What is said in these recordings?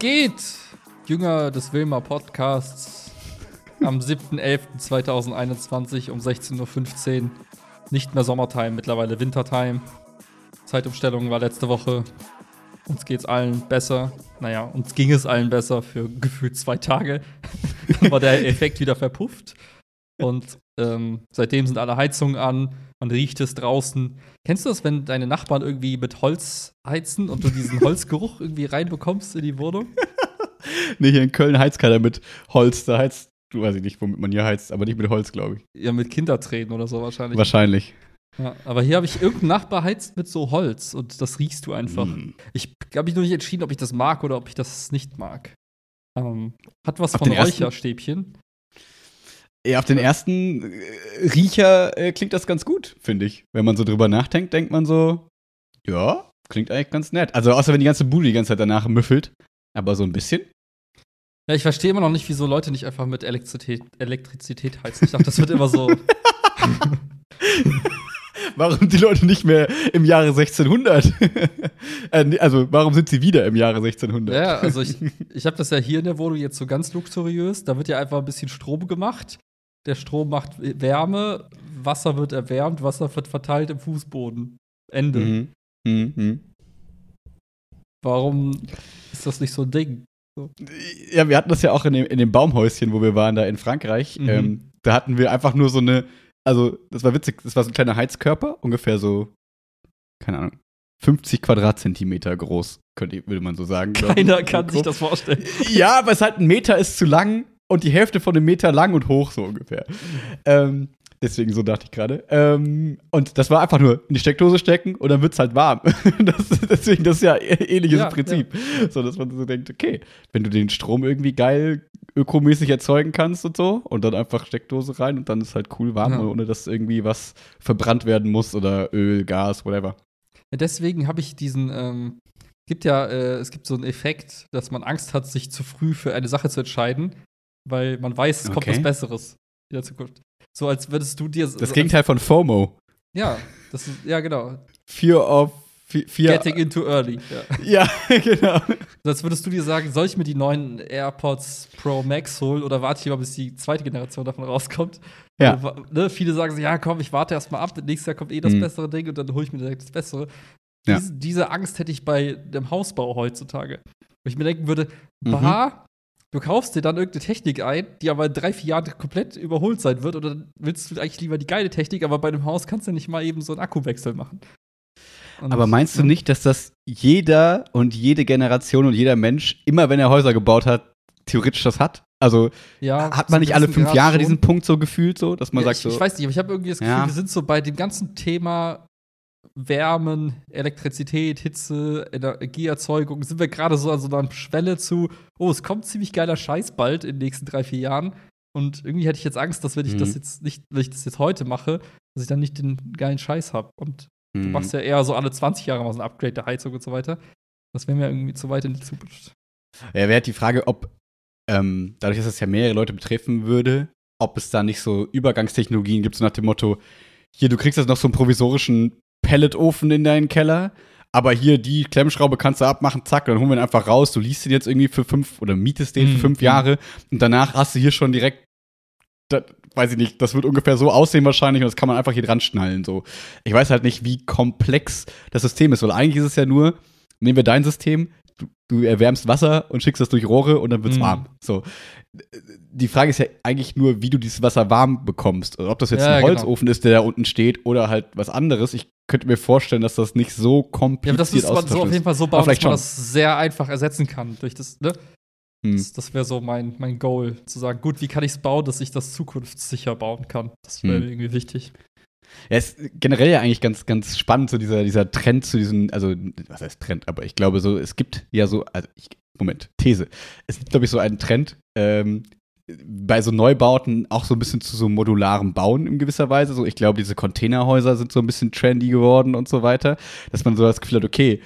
Geht? Jünger des Wilmer Podcasts am 7.11.2021 um 16.15 Uhr. Nicht mehr Sommertime, mittlerweile Wintertime. Zeitumstellung war letzte Woche. Uns geht's allen besser. Naja, uns ging es allen besser für gefühlt zwei Tage. War der Effekt wieder verpufft. Und ähm, seitdem sind alle Heizungen an. Man riecht es draußen. Kennst du das, wenn deine Nachbarn irgendwie mit Holz heizen und du diesen Holzgeruch irgendwie reinbekommst in die Wohnung? nee, hier in Köln heizt keiner mit Holz. Da heizt, du weiß ich nicht, womit man hier heizt, aber nicht mit Holz, glaube ich. Ja, mit Kindertränen oder so wahrscheinlich. Wahrscheinlich. Ja, aber hier habe ich irgendeinen Nachbar heizt mit so Holz und das riechst du einfach. Mm. Ich habe mich noch nicht entschieden, ob ich das mag oder ob ich das nicht mag. Ähm, hat was Auf von Räucherstäbchen. Ja, auf den ersten äh, Riecher äh, klingt das ganz gut, finde ich. Wenn man so drüber nachdenkt, denkt man so, ja, klingt eigentlich ganz nett. Also außer wenn die ganze Bude die ganze Zeit danach müffelt. Aber so ein bisschen. Ja, ich verstehe immer noch nicht, wieso Leute nicht einfach mit Elektrizität, Elektrizität heizen. Ich dachte, das wird immer so. Warum die Leute nicht mehr im Jahre 1600? äh, also, warum sind sie wieder im Jahre 1600? ja, also ich, ich habe das ja hier in der Wohnung jetzt so ganz luxuriös. Da wird ja einfach ein bisschen Strom gemacht. Der Strom macht Wärme, Wasser wird erwärmt, Wasser wird verteilt im Fußboden. Ende. Mhm. Mhm. Mhm. Warum ist das nicht so ein Ding? Ja, wir hatten das ja auch in dem, in dem Baumhäuschen, wo wir waren, da in Frankreich. Mhm. Ähm, da hatten wir einfach nur so eine, also das war witzig, das war so ein kleiner Heizkörper, ungefähr so, keine Ahnung, 50 Quadratzentimeter groß, könnte, würde man so sagen. Keiner kann So sich das vorstellen. Ja, aber es ist halt ein Meter ist zu lang und die Hälfte von einem Meter lang und hoch, so ungefähr. Ähm, deswegen so dachte ich gerade. Ähm, und das war einfach nur in die Steckdose stecken und dann wird es halt warm. das, deswegen, das ist ja ä- ähnliches Ja, Prinzip. So, dass man so denkt, okay, wenn du den Strom irgendwie geil ökomäßig erzeugen kannst und so und dann einfach Steckdose rein und dann ist halt cool warm, Ja. ohne dass irgendwie was verbrannt werden muss oder Öl, Gas, whatever. Ja, Deswegen habe ich diesen, ähm, gibt ja, äh, es gibt so einen Effekt, dass man Angst hat, sich zu früh für eine Sache zu entscheiden, weil man weiß, es kommt Okay. was Besseres in der Zukunft. So als würdest du dir. Das Gegenteil von FOMO. Ja, das ist, ja, genau. Fear of Fear. Getting into early. Ja. Ja, genau. So als würdest du dir sagen, soll ich mir die neuen AirPods Pro Max holen oder warte ich mal, bis die zweite Generation davon rauskommt? Ja. Also, ne, viele sagen so, ja, komm, ich warte erst mal ab, nächstes Jahr kommt eh das Mhm. bessere Ding und dann hole ich mir direkt das bessere. Ja. Diese, diese Angst hätte ich bei dem Hausbau heutzutage. Wo ich mir denken würde, Mhm. bah, du kaufst dir dann irgendeine Technik ein, die aber in drei, vier Jahren komplett überholt sein wird oder dann willst du eigentlich lieber die geile Technik, aber bei einem Haus kannst du nicht mal eben so einen Akkuwechsel machen. Und- Aber meinst du ne? nicht, dass das jeder und jede Generation und jeder Mensch, immer wenn er Häuser gebaut hat, theoretisch das hat? Also ja, hat man nicht alle fünf Grad Jahre schon. diesen Punkt so gefühlt, so, dass man Ja, sagt ich, so, ich weiß nicht, aber ich habe irgendwie das Gefühl, Ja. wir sind so bei dem ganzen Thema Wärmen, Elektrizität, Hitze, Energieerzeugung, sind wir gerade so an so einer Schwelle zu, oh, es kommt ziemlich geiler Scheiß bald in den nächsten drei, vier Jahren. Und irgendwie hätte ich jetzt Angst, dass wenn ich Mhm. das jetzt nicht, wenn ich das jetzt heute mache, dass ich dann nicht den geilen Scheiß habe. Und du hm, machst ja eher so alle 20 Jahre mal so ein Upgrade der Heizung und so weiter. Das wäre mir irgendwie zu weit in die Zukunft. ja, wäre halt die Frage, ob ähm, dadurch, dass es ja mehrere Leute betreffen würde, ob es da nicht so Übergangstechnologien gibt, so nach dem Motto, hier, du kriegst jetzt noch so einen provisorischen Pelletofen in deinen Keller, aber hier die Klemmschraube kannst du abmachen, zack, dann holen wir ihn einfach raus, du liest den jetzt irgendwie für fünf oder mietest den Mhm. für fünf Jahre und danach hast du hier schon direkt, das, weiß ich nicht, das wird ungefähr so aussehen wahrscheinlich und das kann man einfach hier dran schnallen, so. Ich weiß halt nicht, wie komplex das System ist, weil eigentlich ist es ja nur, nehmen wir dein System, du, du erwärmst Wasser und schickst das durch Rohre und dann wird's Mhm. warm. So. Die Frage ist ja eigentlich nur, wie du dieses Wasser warm bekommst. Also ob das jetzt Ja, ein genau. Holzofen ist, der da unten steht, oder halt was anderes. Ich könnte mir vorstellen, dass das nicht so Ja, aber kompliziert das müsste man so auf jeden ist. Fall so bauen, dass man schon. das sehr einfach ersetzen kann durch das, ne? Hm. Das, das wäre so mein, mein Goal, zu sagen, gut, wie kann ich es bauen, dass ich das zukunftssicher bauen kann? Das wäre Hm. mir irgendwie wichtig. Ja, ist generell ja eigentlich ganz, ganz spannend, so dieser, dieser Trend zu diesen, also, was heißt Trend, aber ich glaube so, es gibt ja so, also, ich, Moment, These. Es gibt, glaube ich, so einen Trend, ähm, bei so Neubauten auch so ein bisschen zu so modularem Bauen in gewisser Weise. So, ich glaube, diese Containerhäuser sind so ein bisschen trendy geworden und so weiter, dass man so das Gefühl hat, okay,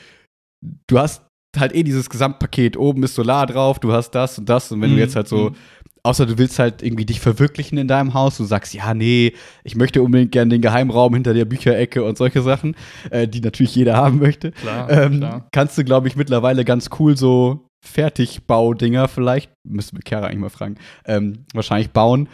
du hast halt eh dieses Gesamtpaket, oben ist Solar drauf, du hast das und das und wenn Mhm, du jetzt halt so mhm. Außer du willst halt irgendwie dich verwirklichen in deinem Haus. Du sagst, ja, nee, ich möchte unbedingt gerne den Geheimraum hinter der Bücherecke und solche Sachen, äh, die natürlich jeder haben möchte. Klar, Ähm, klar. kannst du, glaube ich, mittlerweile ganz cool so Fertigbaudinger vielleicht, müssen wir Chiara eigentlich mal fragen, ähm, wahrscheinlich bauen.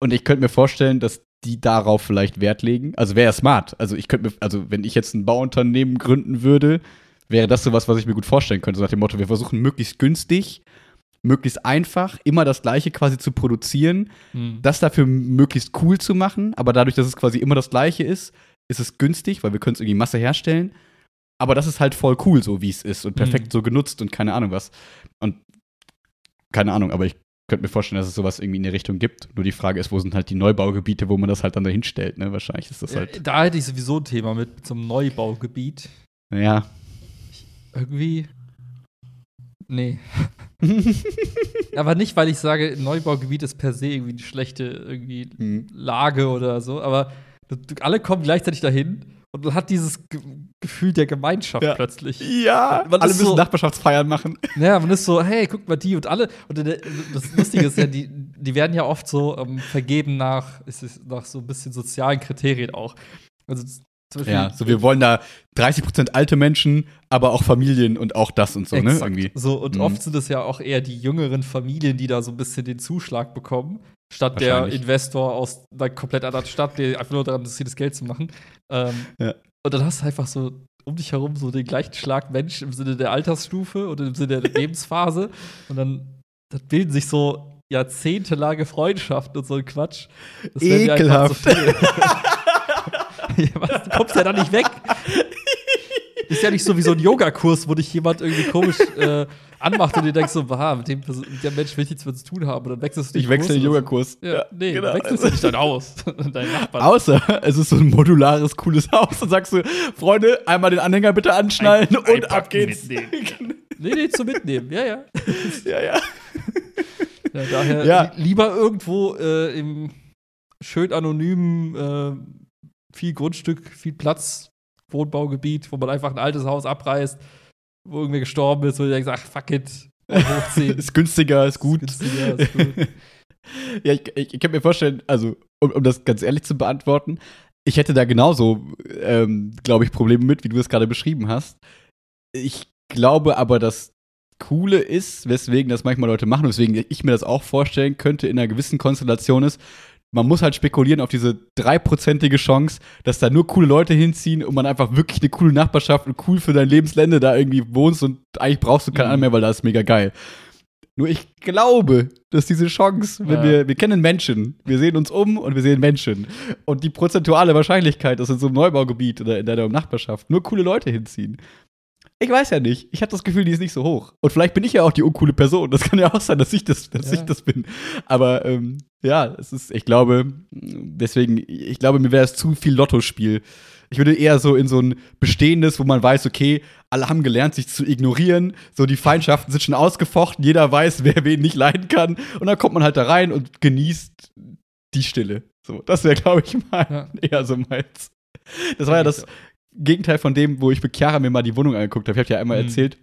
Und ich könnte mir vorstellen, dass die darauf vielleicht Wert legen. Also wäre ja smart. Also ich könnte mir, also wenn ich jetzt ein Bauunternehmen gründen würde, wäre das sowas, was ich mir gut vorstellen könnte. So nach dem Motto, wir versuchen möglichst günstig, möglichst einfach, immer das Gleiche quasi zu produzieren, Hm. das dafür möglichst cool zu machen, aber dadurch, dass es quasi immer das Gleiche ist, ist es günstig, weil wir können es irgendwie Masse herstellen. Aber das ist halt voll cool, so wie es ist und perfekt Mhm. so genutzt und keine Ahnung was. Und keine Ahnung, aber ich könnte mir vorstellen, dass es sowas irgendwie in der Richtung gibt. Nur die Frage ist, wo sind halt die Neubaugebiete, wo man das halt dann dahin stellt, ne? Wahrscheinlich ist das Ja, halt. da hätte ich sowieso ein Thema mit, einem Neubaugebiet. Ja. Irgendwie. Nee. aber nicht, weil ich sage, Neubaugebiet ist per se irgendwie eine schlechte irgendwie Hm. Lage oder so, aber alle kommen gleichzeitig dahin und man hat dieses Ge Gefühl der Gemeinschaft Ja. plötzlich. Ja, Man alle müssen so- Nachbarschaftsfeiern machen. Ja, man ist so, hey, guck mal die und alle. Und der- das Lustige ist ja, die, die werden ja oft so ähm, vergeben nach, ist es nach so ein bisschen sozialen Kriterien auch. Also Ja, so wir wollen da 30% alte Menschen, aber auch Familien und auch das und so, ne? Exakt. Irgendwie. So, und Mhm. oft sind es ja auch eher die jüngeren Familien, die da so ein bisschen den Zuschlag bekommen, statt der. Investor aus einer komplett anderen Stadt, der einfach nur daran interessiert ist, Geld zu machen. Ähm, Ja. Und dann hast du einfach so um dich herum so den gleichen Schlag Mensch im Sinne der Altersstufe und im Sinne der Lebensphase. Und dann, dann bilden sich so jahrzehntelange Freundschaften und so ein Quatsch. Das wäre was, du kommst ja da nicht weg. Ist ja nicht so wie so ein Yogakurs, wo dich jemand irgendwie komisch äh, anmacht und dir denkst so, bah, mit dem, mit dem Mensch will ich nichts mehr zu tun haben. Und dann wechselst du Ich wechsle den Yogakurs. So. Ja, nee, genau. du wechselst ja nicht dein Haus. dein Nachbar. Außer es ist so ein modulares, cooles Haus. Dann sagst du, Freunde, einmal den Anhänger bitte anschnallen Ein- und ab geht's. mitnehmen. Nee, nee, zum Mitnehmen. Ja, ja. ja, ja. ja daher Ja. li- lieber irgendwo äh, im schön anonymen, äh, viel Grundstück, viel Platz, Wohnbaugebiet, wo man einfach ein altes Haus abreißt, wo irgendwer gestorben ist und du denkst, ach, fuck it, hochziehen. Ist günstiger, ist gut. Ist günstiger, ist gut. ja, ich, ich, ich kann mir vorstellen, also, um, um das ganz ehrlich zu beantworten, ich hätte da genauso, ähm, glaube ich, Probleme mit, wie du es gerade beschrieben hast. Ich glaube aber, das Coole ist, weswegen das manchmal Leute machen, weswegen ich mir das auch vorstellen könnte in einer gewissen Konstellation ist, man muss halt spekulieren auf diese dreiprozentige Chance, dass da nur coole Leute hinziehen und man einfach wirklich eine coole Nachbarschaft und cool für dein Lebensländer da irgendwie wohnst und eigentlich brauchst du keinen Mhm. anderen mehr, weil da ist mega geil. Nur ich glaube, dass diese Chance, wenn Ja. wir, wir kennen Menschen, wir sehen uns um und wir sehen Menschen. Und die prozentuale Wahrscheinlichkeit, dass in so einem Neubaugebiet oder in deiner Nachbarschaft nur coole Leute hinziehen. Ich weiß ja nicht. Ich habe das Gefühl, die ist nicht so hoch. Und vielleicht bin ich ja auch die uncoole Person. Das kann ja auch sein, dass ich das, dass Ja. ich das bin. Aber ähm, ja, es ist, ich glaube, deswegen, ich glaube, mir wäre es zu viel Lottospiel. Ich würde eher so in so ein bestehendes, wo man weiß, okay, alle haben gelernt, sich zu ignorieren. So die Feindschaften sind schon ausgefochten, jeder weiß, wer wen nicht leiden kann. Und dann kommt man halt da rein und genießt die Stille. So, das wäre, glaube ich, mal Ja. eher so meins. Das war ja das Gegenteil von dem, wo ich mit Chiara mir mal die Wohnung angeguckt habe. Ich habe ja einmal Mhm. erzählt,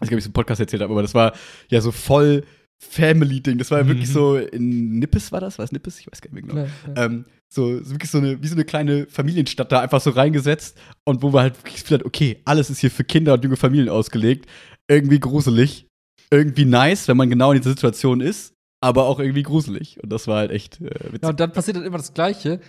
ich glaube, ich es im Podcast erzählt habe, aber das war ja so voll Family-Ding. Das war ja Mhm. wirklich so in Nippes war das? War es Nippes? Ich weiß gar nicht mehr genau. Klar, klar. Ähm, so, so wirklich so eine, wie so eine kleine Familienstadt da einfach so reingesetzt und wo wir halt wirklich hatten, okay, alles ist hier für Kinder und junge Familien ausgelegt. Irgendwie gruselig, irgendwie nice, wenn man genau in dieser Situation ist, aber auch irgendwie gruselig. Und das war halt echt äh, witzig. Ja, und dann passiert dann immer das Gleiche.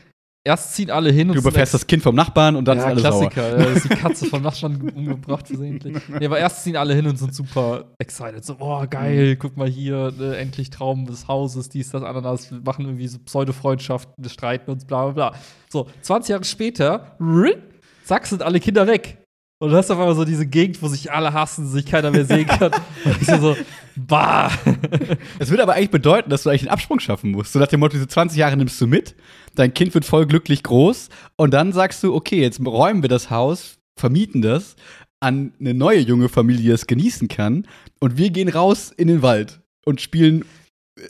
Erst ziehen alle hin und du überfährst das Kind vom Nachbarn und dann ja, ist alles sauer. Klassiker. Ja, ist die Katze vom Nachbarn umgebracht versehentlich. Nee, aber erst ziehen alle hin und sind super excited. So, oh, geil, guck mal hier, ne, endlich Traum des Hauses, dies, das, Ananas. Wir machen irgendwie so Pseudo-Freundschaften, wir streiten uns, bla, bla, bla. So, 20 Jahre später, zack, sind alle Kinder weg. Und du hast auf einmal so diese Gegend, wo sich alle hassen, sich keiner mehr sehen kann. und ich so, bah. Es würde aber eigentlich bedeuten, dass du eigentlich einen Absprung schaffen musst. So nach dem Motto, diese 20 Jahre nimmst du mit, dein Kind wird voll glücklich groß und dann sagst du, okay, jetzt räumen wir das Haus, vermieten das an eine neue junge Familie, die es genießen kann und wir gehen raus in den Wald und spielen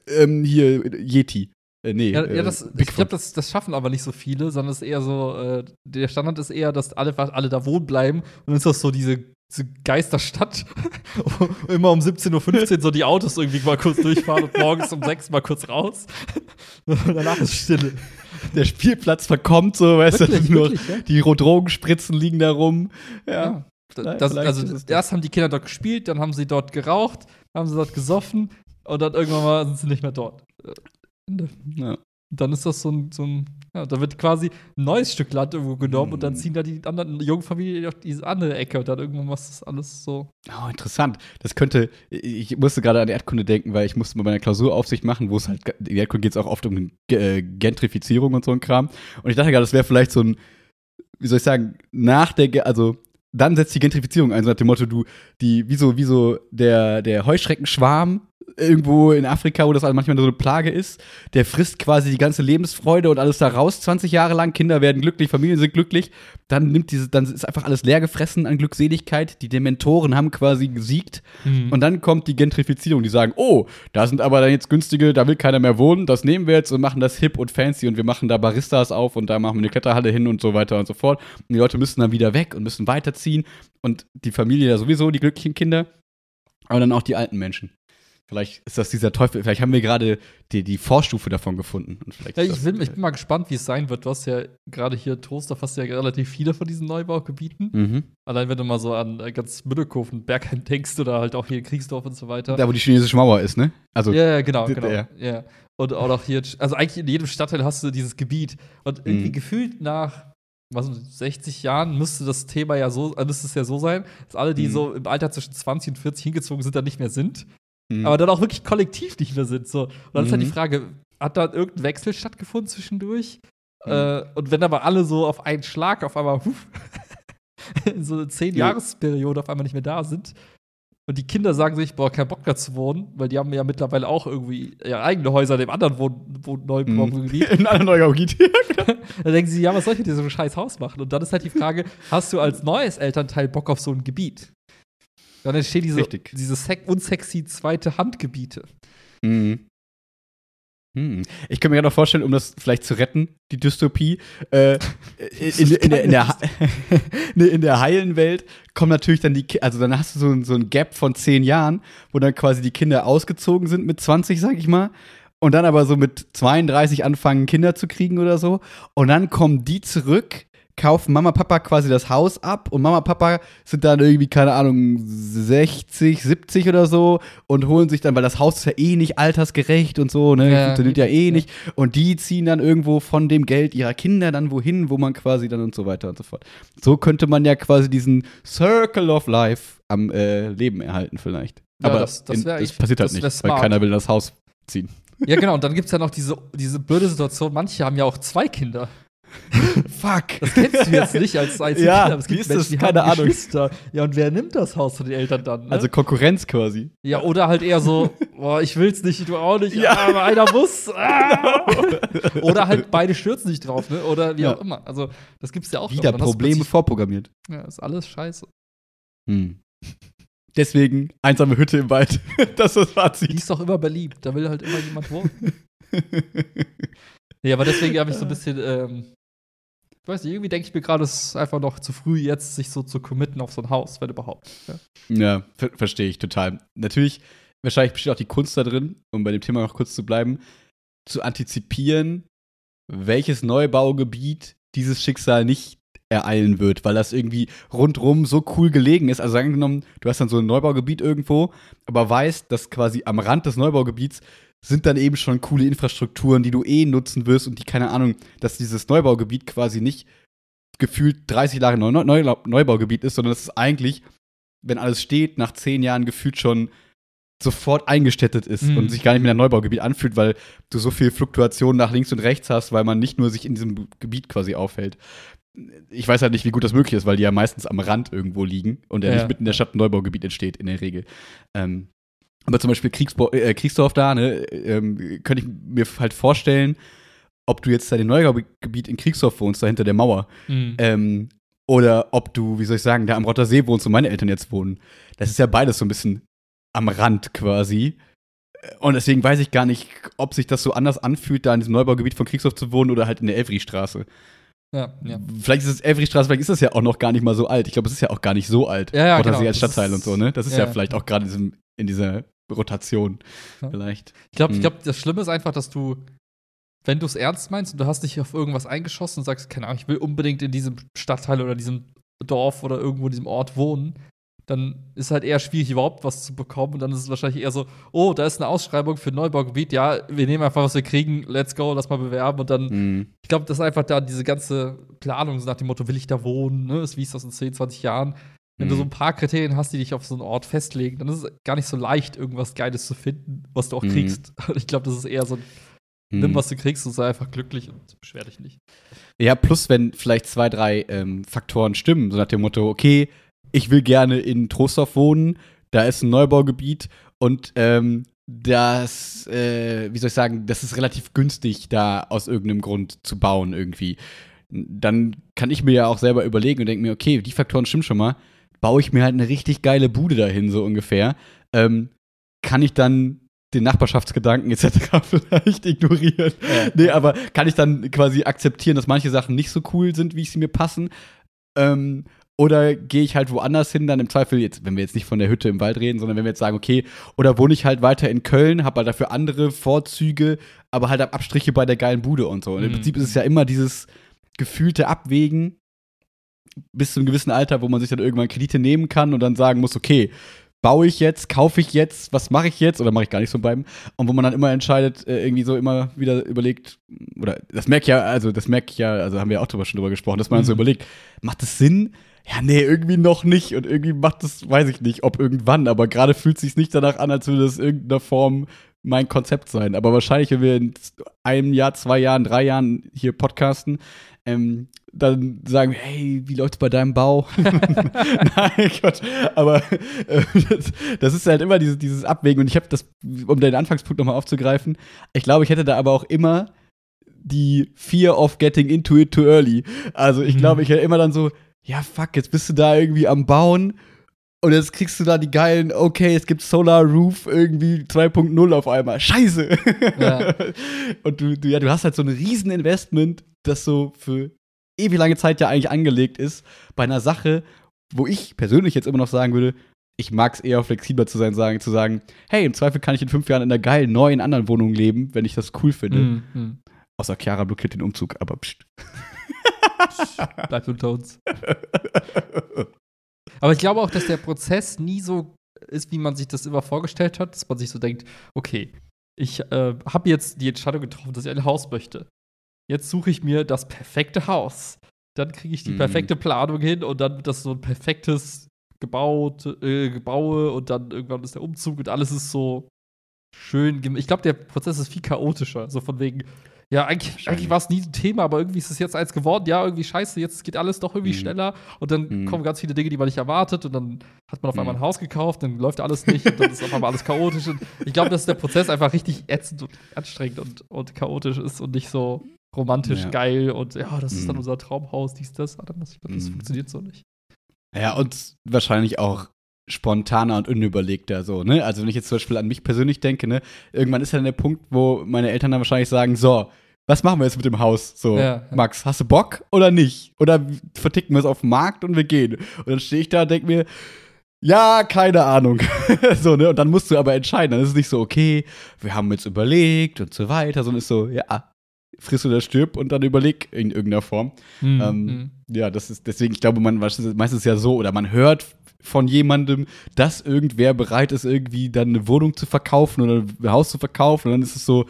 ähm, hier Yeti. Äh, nee, Ja, äh, ja das, ich glaube, das, das schaffen aber nicht so viele, sondern es ist eher so, äh, der Standard ist eher, dass alle, alle da wohnen bleiben und dann ist das so diese, diese Geisterstadt, wo immer um 17.15 Uhr so die Autos irgendwie mal kurz durchfahren und morgens um 6 mal kurz raus. Und danach ist Stille. Der Spielplatz verkommt so, weißt Wirklich, du, nur wirklich, ja? die Drogenspritzen liegen da rum. Ja. Ja. Das, also das. erst haben die Kinder dort gespielt, dann haben sie dort geraucht, haben sie dort gesoffen und dann irgendwann mal sind sie nicht mehr dort. Ende. Ja. Dann ist das so ein, so ein ja, da wird quasi ein neues Stück Land irgendwo genommen und dann Mhm. ziehen da die anderen jungen Familien auf diese andere Ecke und dann irgendwann macht das alles so. Oh, interessant. Das könnte, ich musste gerade an Erdkunde denken, weil ich musste mal bei einer Klausuraufsicht machen, wo es halt, in Erdkunde geht es auch oft um äh, Gentrifizierung und so ein Kram. Und ich dachte gerade, das wäre vielleicht so ein, wie soll ich sagen, nach der, Ge- also dann setzt die Gentrifizierung ein, so nach dem Motto, du, die, wie so, wie so der, der Heuschreckenschwarm irgendwo in Afrika, wo das halt manchmal so eine Plage ist, der frisst quasi die ganze Lebensfreude und alles da raus, 20 Jahre lang, Kinder werden glücklich, Familien sind glücklich, dann nimmt diese, dann ist einfach alles leer gefressen an Glückseligkeit, die Dementoren haben quasi gesiegt. Und dann kommt die Gentrifizierung, die sagen, oh, da sind aber dann jetzt günstige, da will keiner mehr wohnen, das nehmen wir jetzt und machen das hip und fancy und wir machen da Baristas auf und da machen wir eine Kletterhalle hin und so weiter und so fort. Und die Leute müssen dann wieder weg und müssen weiterziehen. Und die Familie ja sowieso, die glücklichen Kinder, aber dann auch die alten Menschen. Vielleicht ist das dieser Teufel, vielleicht haben wir gerade die, die Vorstufe davon gefunden. Und vielleicht Ja, ich, bin, ich bin mal gespannt, wie es sein wird. Du hast ja gerade hier Trostorf hast ja relativ viele von diesen Neubaugebieten. Mhm. Allein wenn du mal so an äh, ganz Müttelkofen, Bergheim denkst oder halt auch hier Kriegsdorf und so weiter. Da, wo die chinesische Mauer ist, ne? Also, ja, ja, genau, genau. der. Ja. Und auch noch hier, also eigentlich in jedem Stadtteil hast du dieses Gebiet. Und irgendwie Mhm. gefühlt nach was, 60 Jahren müsste das Thema ja so, äh, müsste es ja so sein, dass alle, die Mhm. so im Alter zwischen 20 und 40 hingezogen sind, dann nicht mehr sind. Mhm. Aber dann auch wirklich kollektiv nicht mehr sind. So. Und dann ist halt die Mhm. Frage, hat da irgendein Wechsel stattgefunden zwischendurch? Mhm. Äh, und wenn aber alle so auf einen Schlag auf einmal, huf, in so eine zehn Ja. Jahresperiode auf einmal nicht mehr da sind. Und die Kinder sagen sich, boah, kein Bock mehr zu wohnen, weil die haben ja mittlerweile auch irgendwie ihre eigene Häuser in dem anderen Wohn Wohn Mhm. Neubaugebiet. in einer Neugaugebiet. Dann denken sie, ja, was soll ich mit diesem scheiß Haus machen? Und dann ist halt die Frage, hast du als neues Elternteil Bock auf so ein Gebiet? Dann entstehen diese, Richtig. diese unsexy zweite Handgebiete. Mhm. Hm. Ich kann mir gerade noch vorstellen, um das vielleicht zu retten, die Dystopie, äh, in, in, in, der, in, der, in der heilen Welt kommen natürlich dann die, also dann hast du so, ein- so ein Gap von zehn Jahren, wo dann quasi die Kinder ausgezogen sind mit 20, sag ich mal, und dann aber so mit 32 anfangen, Kinder zu kriegen oder so, und dann kommen die zurück, kaufen Mama, Papa quasi das Haus ab und Mama, Papa sind dann irgendwie, keine Ahnung, 60, 70 oder so und holen sich dann, weil das Haus ist ja eh nicht altersgerecht und so, ne, Ja, funktioniert ja eh nicht und die ziehen dann irgendwo von dem Geld ihrer Kinder dann wohin, wo man quasi dann und so weiter und so fort. So könnte man ja quasi diesen Circle of Life am äh, Leben erhalten vielleicht. Ja, Aber das- das in, das passiert halt das nicht, weil smart. keiner will das Haus ziehen. Ja, genau. Und dann gibt es ja noch diese, diese blöde Situation, manche haben ja auch zwei Kinder. Fuck. Das kennst du jetzt nicht als einziges Ja, aber es gibt Menschen, das? die Keine haben Ahnung. Geschwister. Ja, und wer nimmt das Haus von den Eltern dann? Ne? Also Konkurrenz quasi. ja, oder halt eher so, boah, ich will's nicht, du auch nicht, Ja. aber einer muss. Ah. Oder halt beide stürzen sich drauf, ne? Oder wie Ja. auch immer. Also, das gibt's ja auch Wieder du Probleme vorprogrammiert. Ja, ist alles scheiße. Hm. Deswegen einsame Hütte im Wald. das ist das Die Fazit. ist doch immer beliebt, da will halt immer jemand wohnen. Nee, aber deswegen habe ich so ein bisschen, ähm, weiß nicht, irgendwie denke ich mir gerade, es ist einfach noch zu früh, jetzt sich so zu committen auf so ein Haus, wenn überhaupt. Ja. Ja, ver verstehe ich total. Natürlich, wahrscheinlich besteht auch die Kunst da drin, um bei dem Thema noch kurz zu bleiben, zu antizipieren, welches Neubaugebiet dieses Schicksal nicht ereilen wird, weil das irgendwie rundrum so cool gelegen ist. Also angenommen, du hast dann so ein Neubaugebiet irgendwo, aber weißt, dass quasi am Rand des Neubaugebiets sind dann eben schon coole Infrastrukturen, die du eh nutzen wirst und die, keine Ahnung, dass dieses Neubaugebiet quasi nicht gefühlt 30 Jahre Neu Neu Neubaugebiet ist, sondern dass es eigentlich, wenn alles steht, nach 10 Jahren gefühlt schon sofort eingestettet ist Mhm. und sich gar nicht mehr ein Neubaugebiet anfühlt, weil du so viel Fluktuation nach links und rechts hast, weil man nicht nur sich in diesem Gebiet quasi aufhält. Ich weiß halt nicht, wie gut das möglich ist, weil die ja meistens am Rand irgendwo liegen und ja, Ja. nicht mitten in der Stadt ein Neubaugebiet entsteht, in der Regel. Ähm, aber zum Beispiel Kriegsbo äh, Kriegsdorf da, ne, ähm, könnte ich mir halt vorstellen, ob du jetzt da im Neubaugebiet in Kriegsdorf wohnst, da hinter der Mauer, Mhm. ähm, oder ob du, wie soll ich sagen, da am Rotter See wohnst, wo meine Eltern jetzt wohnen. Das ist ja beides so ein bisschen am Rand quasi. Und deswegen weiß ich gar nicht, ob sich das so anders anfühlt, da in diesem Neubaugebiet von Kriegsdorf zu wohnen oder halt in der Elfristraße. Ja, ja. Vielleicht ist es Elfristraße, vielleicht ist das ja auch noch gar nicht mal so alt. Ich glaube, es ist ja auch gar nicht so alt. Ja, ja, Rotter genau. Als Stadtteil ist- und so, ne? Das ist ja, ja, vielleicht auch gerade in, in dieser Rotation. Ja. Vielleicht. Ich glaube, Mhm. glaub, das Schlimme ist einfach, dass du, wenn du es ernst meinst und du hast dich auf irgendwas eingeschossen und sagst, keine Ahnung, ich will unbedingt in diesem Stadtteil oder diesem Dorf oder irgendwo in diesem Ort wohnen, dann ist halt eher schwierig, überhaupt was zu bekommen. Und dann ist es wahrscheinlich eher so, oh, da ist eine Ausschreibung für ein Neubaugebiet, ja, wir nehmen einfach, was wir kriegen, let's go, lass mal bewerben. Und dann, Mhm. ich glaube, das ist einfach da diese ganze Planung, so nach dem Motto, will ich da wohnen, ne? Wie ist das in 10, 20 Jahren? Wenn du Mhm. so ein paar Kriterien hast, die dich auf so einen Ort festlegen, dann ist es gar nicht so leicht, irgendwas Geiles zu finden, was du auch Mhm. kriegst. Ich glaube, das ist eher so, nimm, was du kriegst und sei einfach glücklich und beschwer dich nicht. Ja, plus wenn vielleicht zwei, drei ähm, Faktoren stimmen, so nach dem Motto, okay, ich will gerne in Trostorf wohnen, da ist ein Neubaugebiet und ähm, das, äh, wie soll ich sagen, das ist relativ günstig, da aus irgendeinem Grund zu bauen irgendwie. Dann kann ich mir ja auch selber überlegen und denke mir, okay, die Faktoren stimmen schon mal, baue ich mir halt eine richtig geile Bude dahin, so ungefähr. Ähm, kann ich dann den Nachbarschaftsgedanken etc. vielleicht ignorieren? Ja. Nee, aber kann ich dann quasi akzeptieren, dass manche Sachen nicht so cool sind, wie sie mir passen? Ähm, oder gehe ich halt woanders hin, dann im Zweifel, jetzt, wenn wir jetzt nicht von der Hütte im Wald reden, sondern wenn wir jetzt sagen, okay, oder wohne ich halt weiter in Köln, habe halt dafür andere Vorzüge, aber halt Abstriche bei der geilen Bude und so. Und im Mhm. Prinzip ist es ja immer dieses gefühlte Abwägen bis zu einem gewissen Alter, wo man sich dann irgendwann Kredite nehmen kann und dann sagen muss, okay, baue ich jetzt, kaufe ich jetzt, was mache ich jetzt oder mache ich gar nicht so beim und wo man dann immer entscheidet, äh, irgendwie so immer wieder überlegt oder das merke ich ja, also das merke ich ja, also haben wir ja auch drüber schon drüber gesprochen, dass man dann so Mhm. überlegt, macht das Sinn? Ja, nee, irgendwie noch nicht und irgendwie macht das, weiß ich nicht, ob irgendwann, aber gerade fühlt es sich nicht danach an, als würde das in irgendeiner Form mein Konzept sein. Aber wahrscheinlich, wenn wir in einem Jahr, zwei Jahren, drei Jahren hier podcasten, ähm, dann sagen wir, hey, wie läuft's bei deinem Bau? Nein, Gott. Aber äh, das, das ist halt immer dieses, dieses Abwägen. Und ich habe das, um deinen Anfangspunkt nochmal aufzugreifen, ich glaube, ich hätte da aber auch immer die Fear of getting into it too early. Also ich Mhm. glaube, ich hätte immer dann so, ja, fuck, jetzt bist du da irgendwie am Bauen und jetzt kriegst du da die geilen, okay, es gibt Solar Roof irgendwie 2.0 auf einmal. Scheiße! Ja. Und du, du, ja, du hast halt so ein Rieseninvestment, das so für ewig lange Zeit ja eigentlich angelegt ist, bei einer Sache, wo ich persönlich jetzt immer noch sagen würde, ich mag es eher flexibler zu sein, sagen, zu sagen, hey, im Zweifel kann ich in fünf Jahren in einer geilen, neuen, anderen Wohnung leben, wenn ich das cool finde. Mhm. Mhm. Außer Chiara blockiert den Umzug, aber pst. Bleibt unter uns. Aber ich glaube auch, dass der Prozess nie so ist, wie man sich das immer vorgestellt hat, dass man sich so denkt, okay, ich äh, habe jetzt die Entscheidung getroffen, dass ich ein Haus möchte. Jetzt suche ich mir das perfekte Haus. Dann kriege ich die Mhm. perfekte Planung hin und dann wird das so ein perfektes gebaut, äh, Gebaue und dann irgendwann ist der Umzug und alles ist so schön. Ich glaube, der Prozess ist viel chaotischer. So von wegen, ja, eigentlich, eigentlich war es nie ein Thema, aber irgendwie ist es jetzt eins geworden. Ja, irgendwie scheiße, jetzt geht alles doch irgendwie Mhm. schneller und dann Mhm. kommen ganz viele Dinge, die man nicht erwartet und dann hat man auf einmal Mhm. ein Haus gekauft, dann läuft alles nicht und dann ist auf einmal alles chaotisch. Und ich glaube, dass der Prozess einfach richtig ätzend und anstrengend und, und chaotisch ist und nicht so romantisch Ja. geil und ja, das ist dann Mhm. unser Traumhaus, dies, das. Aber das, ich das Mhm. funktioniert so nicht. Ja, und wahrscheinlich auch spontaner und unüberlegter so, ne? Also wenn ich jetzt zum Beispiel an mich persönlich denke, ne, irgendwann ist ja dann der Punkt, wo meine Eltern dann wahrscheinlich sagen, so, was machen wir jetzt mit dem Haus? So, Ja, ja. Max, hast du Bock oder nicht? Oder verticken wir es auf dem Markt und wir gehen? Und dann stehe ich da und denke mir, ja, keine Ahnung. so, ne? Und dann musst du aber entscheiden. Dann ist es nicht so, okay, wir haben jetzt überlegt und so weiter, sondern ist so, ja, friss oder stirb und dann überleg in irgendeiner Form. Ähm, Mhm. ja, das ist deswegen, ich glaube, man meistens meistens ja so, oder man hört von jemandem, dass irgendwer bereit ist, irgendwie dann eine Wohnung zu verkaufen oder ein Haus zu verkaufen. Und dann ist es so,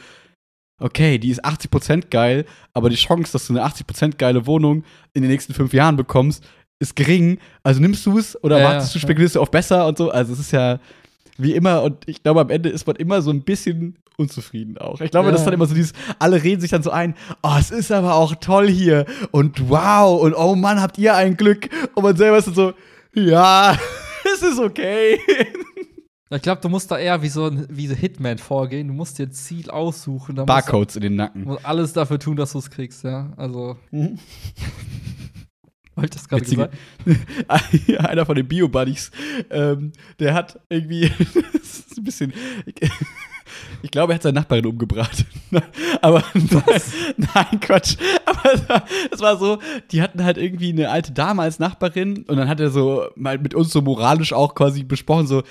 okay, die ist 80% geil, aber die Chance, dass du eine 80% geile Wohnung in den nächsten fünf Jahren bekommst, ist gering. Also nimmst du es oder Ja, wartest du, spekulierst du auf besser und so. Also es ist ja wie immer, und ich glaube, am Ende ist man immer so ein bisschen unzufrieden auch. Ich glaube, Ja. das ist dann immer so dieses, alle reden sich dann so ein, oh, es ist aber auch toll hier und wow und oh Mann, habt ihr ein Glück. Und man selber ist dann so, ja, es ist okay. Ich glaube, du musst da eher wie so ein wie so Hitman vorgehen. Du musst dir ein Ziel aussuchen. musst du- Barcodes in den Nacken. musst alles dafür tun, dass du es kriegst, ja. Also, Mhm. Habe ich das gerade gesagt? Einer von den Bio-Buddies, ähm, der hat irgendwie, das ist ein bisschen, ich, glaube, er hat seine Nachbarin umgebracht. Aber nein, Quatsch. Aber es war so, die hatten halt irgendwie eine alte Dame als Nachbarin und dann hat er so mal mit uns so moralisch auch quasi besprochen, so,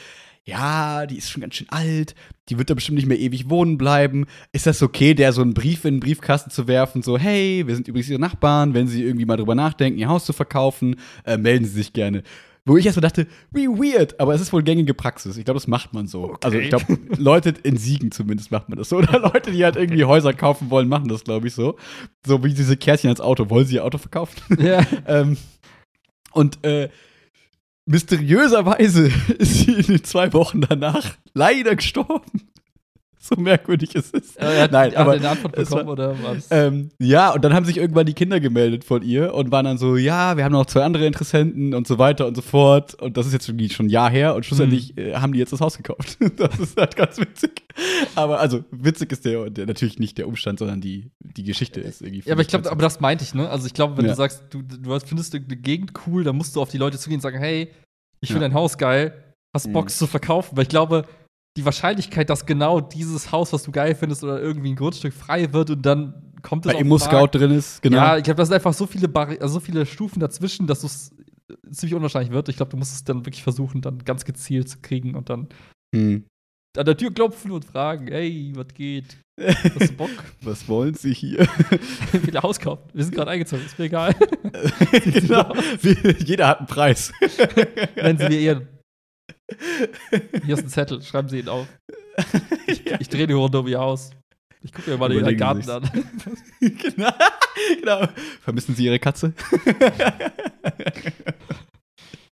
ja, die ist schon ganz schön alt, die wird da bestimmt nicht mehr ewig wohnen bleiben. Ist das okay, der so einen Brief in den Briefkasten zu werfen, so, hey, wir sind übrigens Ihre Nachbarn, wenn Sie irgendwie mal drüber nachdenken, Ihr Haus zu verkaufen, äh, melden Sie sich gerne. Wo ich erst so dachte, wie weird, aber es ist wohl gängige Praxis. Ich glaube, das macht man so. Okay. Also ich glaube, Leute in Siegen zumindest macht man das so. Oder Leute, die halt irgendwie Häuser kaufen wollen, machen das, glaube ich, so. So wie diese Kärtchen als Auto. Wollen sie ihr Auto verkaufen? Ja. ähm, und äh, mysteriöserweise ist sie in den zwei Wochen danach leider gestorben. So merkwürdig es ist. Er hat, Nein, hat aber er eine Antwort es war- bekommen oder was? ähm, ja, und dann haben sich irgendwann die Kinder gemeldet von ihr und waren dann so, ja, wir haben noch zwei andere Interessenten und so weiter und so fort. Und das ist jetzt irgendwie schon ein Jahr her und schlussendlich Hm. äh, haben die jetzt das Haus gekauft. das ist halt ganz witzig. Aber also, witzig ist der, der natürlich nicht der Umstand, sondern die, die Geschichte ist irgendwie. Ja, aber ich glaube, aber das meinte ich, ne? Also ich glaube, wenn Ja. du sagst, du, du findest eine Gegend cool, dann musst du auf die Leute zugehen und sagen, hey, ich finde Ja. dein Haus geil, hast Bock Mhm. zu verkaufen? Weil ich glaube, die Wahrscheinlichkeit, dass genau dieses Haus, was du geil findest, oder irgendwie ein Grundstück frei wird und dann kommt es bei Immo-Scout Markt. drin ist, genau. Ja, ich glaube, das sind einfach so viele, Barri also so viele Stufen dazwischen, dass es äh, ziemlich unwahrscheinlich wird. Ich glaube, du musst es dann wirklich versuchen, dann ganz gezielt zu kriegen und dann Hm. an der Tür klopfen und fragen, hey, was geht? Hast du Bock? Was wollen Sie hier? Wieder Haus kaufen. Wir sind gerade eingezogen, ist mir egal. genau. Jeder hat einen Preis. Nennen Sie mir Ihren. Hier ist ein Zettel, schreiben Sie ihn auf. ja. Ich drehe die Runde um Ihr Haus. Ich gucke mir mal Überlegen Garten an. genau. genau. Vermissen Sie Ihre Katze?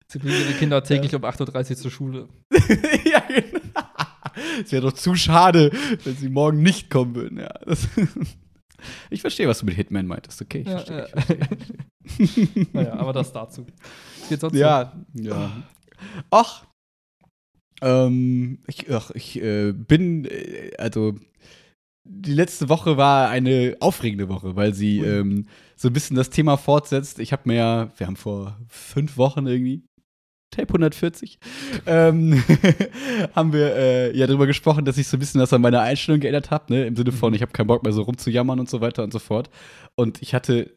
Sie bringen Ihre Kinder täglich um 8.30 Uhr zur Schule. ja, genau. Es wäre doch zu schade, wenn Sie morgen nicht kommen würden. Ja, ich verstehe, was du mit Hitman meintest. Okay, ich Ja, verstehe. ja. naja, aber das dazu. Was geht sonst Ja, ja. Ach. Ähm, ich, ach, ich äh, bin, äh, also, die letzte Woche war eine aufregende Woche, weil sie ähm, so ein bisschen das Thema fortsetzt. Ich habe mir ja, wir haben vor fünf Wochen irgendwie, Tape 140, ähm, haben wir äh, ja darüber gesprochen, dass ich so ein bisschen das an meiner Einstellung geändert habe, ne? Im Sinne von, Mhm. ich habe keinen Bock mehr so rumzujammern und so weiter und so fort. Und ich hatte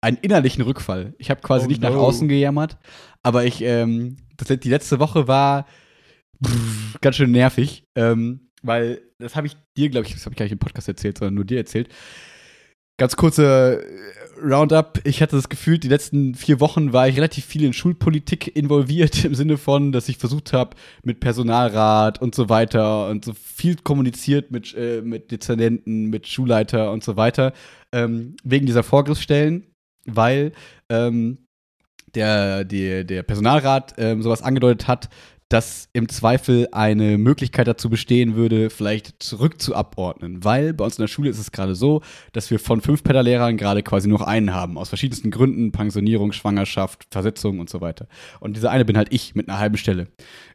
einen innerlichen Rückfall. Ich habe quasi Oh nicht nach no. außen gejammert, aber ich, ähm, das, die letzte Woche war ganz schön nervig, ähm, weil das habe ich dir, glaube ich, das habe ich gar nicht im Podcast erzählt, sondern nur dir erzählt. Ganz kurzer äh, Roundup. Ich hatte das Gefühl, die letzten vier Wochen war ich relativ viel in Schulpolitik involviert, im Sinne von, dass ich versucht habe, mit Personalrat und so weiter und so viel kommuniziert mit, äh, mit Dezernenten, mit Schulleiter und so weiter, ähm, wegen dieser Vorgriffsstellen, weil ähm, der, der, der Personalrat ähm, sowas angedeutet hat, dass im Zweifel eine Möglichkeit dazu bestehen würde, vielleicht zurückzuabordnen. Weil bei uns in der Schule ist es gerade so, dass wir von fünf Pedalehrern gerade quasi nur einen haben. Aus verschiedensten Gründen, Pensionierung, Schwangerschaft, Versetzung und so weiter. Und dieser eine bin halt ich mit einer halben Stelle.